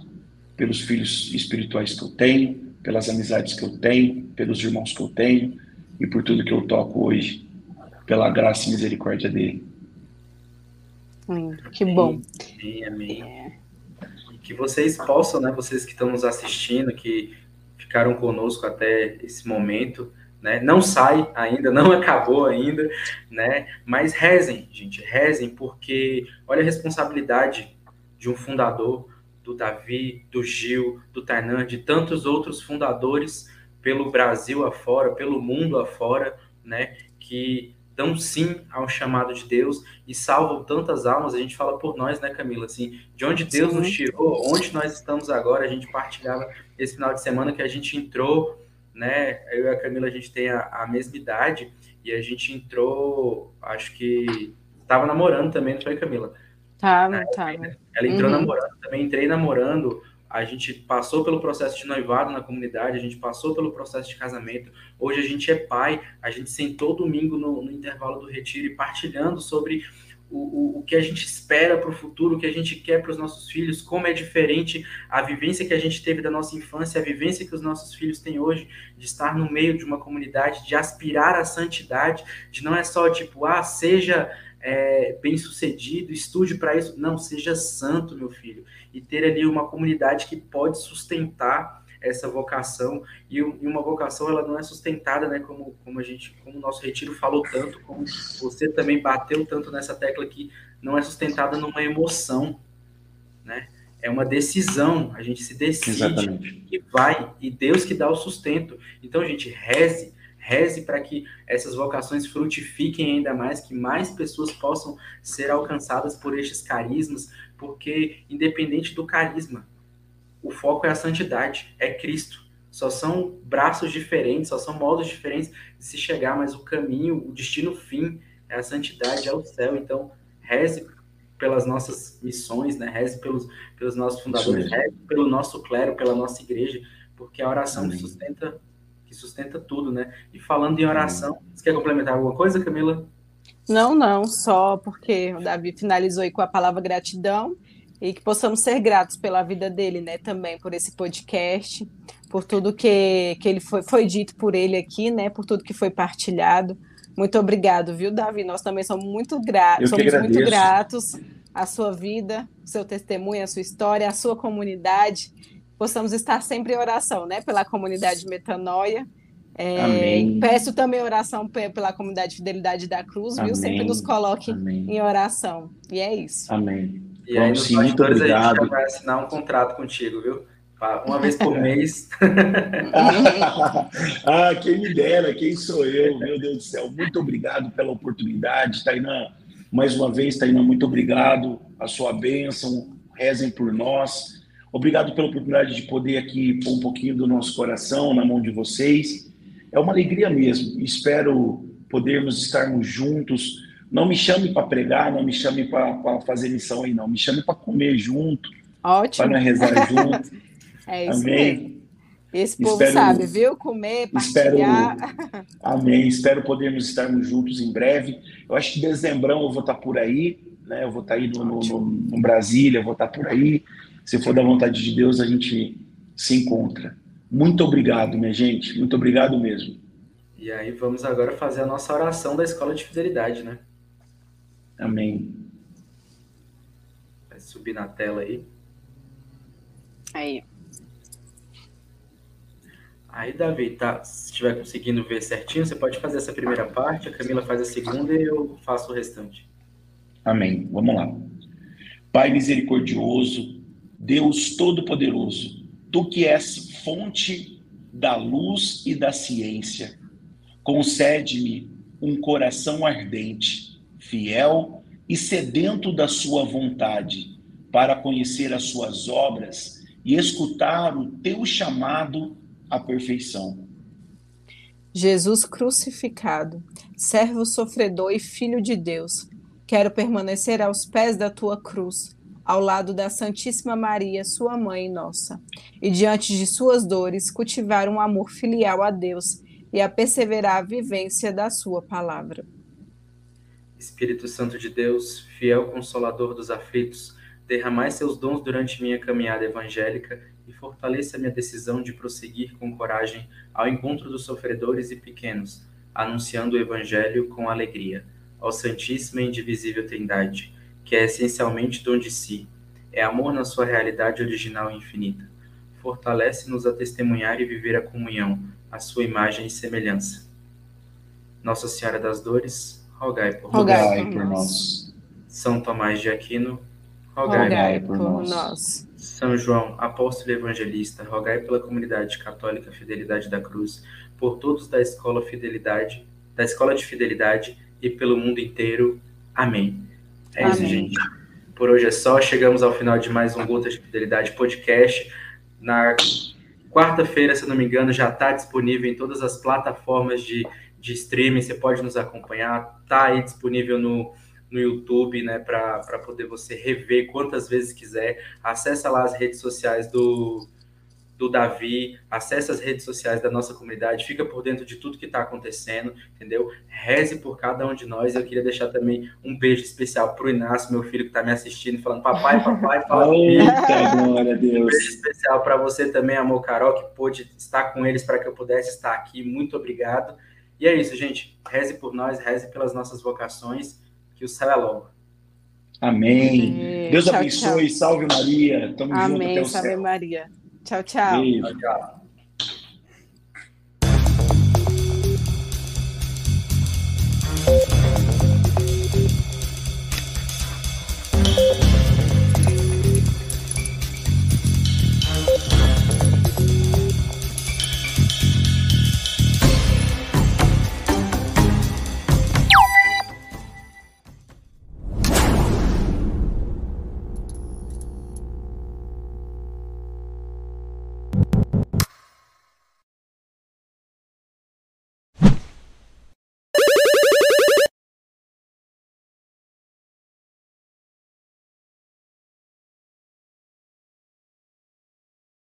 pelos filhos espirituais que eu tenho, pelas amizades que eu tenho, pelos irmãos que eu tenho e por tudo que eu toco hoje, pela graça e misericórdia dele. Hum, que bom. Amém, amém. É. Que vocês possam, né, vocês que estão nos assistindo, que ficaram conosco até esse momento. Né? Não sai ainda, *laughs* não acabou ainda, né? Mas rezem, gente, rezem, porque olha a responsabilidade de um fundador, do Davi, do Gil, do Tainan, de tantos outros fundadores pelo Brasil afora, pelo mundo afora, né? Que dão sim ao chamado de Deus e salvam tantas almas. A gente fala por nós, né, Camila? Assim, de onde Deus sim. nos tirou, onde nós estamos agora. A gente partilhava esse final de semana que a gente entrou, né? Eu e a Camila, a gente tem a, a mesma idade e a gente entrou, acho que estava namorando também, não foi, Camila? Tá, né? tá. Ela entrou uhum. namorando, também entrei namorando a gente passou pelo processo de noivado na comunidade, a gente passou pelo processo de casamento. Hoje a gente é pai, a gente sentou domingo no, no intervalo do retiro e partilhando sobre o, o, o que a gente espera para o futuro, o que a gente quer para os nossos filhos, como é diferente a vivência que a gente teve da nossa infância, a vivência que os nossos filhos têm hoje, de estar no meio de uma comunidade, de aspirar à santidade, de não é só tipo, ah, seja é, bem sucedido, estude para isso. Não, seja santo, meu filho. E ter ali uma comunidade que pode sustentar essa vocação. E, uma vocação, ela não é sustentada, né? Como, como a gente, como o nosso retiro falou tanto, como você também bateu tanto nessa tecla que não é sustentada numa emoção, né? É uma decisão, a gente se decide Exatamente. e vai, e Deus que dá o sustento. Então, gente, reze, Reze para que essas vocações frutifiquem ainda mais, que mais pessoas possam ser alcançadas por estes carismas, porque independente do carisma, o foco é a santidade, é Cristo. Só são braços diferentes, só são modos diferentes de se chegar, mas o caminho, o destino fim é a santidade, é o céu. Então, reze pelas nossas missões, né? Reze pelos, pelos nossos fundadores, reze pelo nosso clero, pela nossa igreja, porque é a oração que sustenta, que sustenta tudo, né? E falando em oração, você quer complementar alguma coisa, Camila? Não, não, só porque o Davi finalizou aí com a palavra gratidão e que possamos ser gratos pela vida dele, né, também por esse podcast, por tudo que, que ele foi, foi dito por ele aqui, né, por tudo que foi partilhado. Muito obrigado, viu, Davi? Nós também somos muito gratos, somos muito gratos à sua vida, seu testemunho, a sua história, a sua comunidade. Possamos estar sempre em oração, né, pela comunidade Metanoia. É, peço também oração pela comunidade Fidelidade da Cruz, Amém. viu? Sempre nos coloque Amém. em oração. E é isso. Amém. E Vamos, aí, sim, muito obrigado. a gente vai assinar um contrato contigo, viu? Uma vez por *laughs* mês. *laughs* ah, quem me dera, quem sou eu, meu Deus do céu. Muito obrigado pela oportunidade, Tainá. Mais uma vez, Tainá, muito obrigado. A sua bênção, rezem por nós. Obrigado pela oportunidade de poder aqui pôr um pouquinho do nosso coração na mão de vocês. É uma alegria mesmo. Espero podermos estarmos juntos não me chame para pregar, não me chame para fazer missão aí, não. Me chame para comer junto. Ótimo. Para rezar *laughs* junto. é isso Amém. mesmo. Esse povo espero, sabe, viu? Comer, partilhar. Espero, *laughs* amém. Espero podermos estarmos juntos em breve. Eu acho que dezembrão eu vou estar por aí, né? Eu vou estar aí no, no, no, no Brasília, eu vou estar por aí. Se for da vontade de Deus, a gente se encontra. Muito obrigado, minha gente. Muito obrigado mesmo. E aí vamos agora fazer a nossa oração da Escola de Fidelidade, né? Amém. Vai subir na tela aí. Aí. Aí, Davi, tá, se estiver conseguindo ver certinho, você pode fazer essa primeira parte, a Camila faz a segunda e eu faço o restante. Amém. Vamos lá. Pai misericordioso, Deus Todo-Poderoso, tu que és fonte da luz e da ciência, concede-me um coração ardente fiel e sedento da sua vontade, para conhecer as suas obras e escutar o teu chamado à perfeição. Jesus crucificado, servo sofredor e filho de Deus, quero permanecer aos pés da tua cruz, ao lado da Santíssima Maria, sua mãe nossa, e diante de suas dores cultivar um amor filial a Deus e a perseverar a vivência da sua palavra. Espírito Santo de Deus, fiel consolador dos aflitos, derramai seus dons durante minha caminhada evangélica e fortaleça minha decisão de prosseguir com coragem ao encontro dos sofredores e pequenos, anunciando o Evangelho com alegria. Ao Santíssima e Indivisível Trindade, que é essencialmente dom de si, é amor na sua realidade original e infinita. Fortalece-nos a testemunhar e viver a comunhão, a sua imagem e semelhança. Nossa Senhora das Dores, rogai por, rogai por, por nós. São Tomás de Aquino, rogai, rogai por, por nós. nós. São João, apóstolo evangelista, rogai pela comunidade católica Fidelidade da Cruz, por todos da escola Fidelidade, da escola de Fidelidade e pelo mundo inteiro. Amém. É Amém. isso, gente. Por hoje é só. Chegamos ao final de mais um Gotas de Fidelidade podcast. Na quarta-feira, se não me engano, já está disponível em todas as plataformas de de streaming, você pode nos acompanhar, tá aí disponível no, no YouTube, né, para poder você rever quantas vezes quiser. Acesse lá as redes sociais do, do Davi, acesse as redes sociais da nossa comunidade, fica por dentro de tudo que está acontecendo, entendeu? Reze por cada um de nós. Eu queria deixar também um beijo especial para o Inácio, meu filho que está me assistindo, falando papai, papai, fala *laughs* Eita, glória a Deus. Um beijo especial para você também, amor Carol, que pôde estar com eles para que eu pudesse estar aqui. Muito obrigado. E é isso, gente. Reze por nós, reze pelas nossas vocações, que o céu é logo. Amém. Deus tchau, abençoe. Tchau. Salve Maria. Tamo Amém. junto até o Salve céu. Maria. Tchau, tchau. Beijo. Tchau, tchau.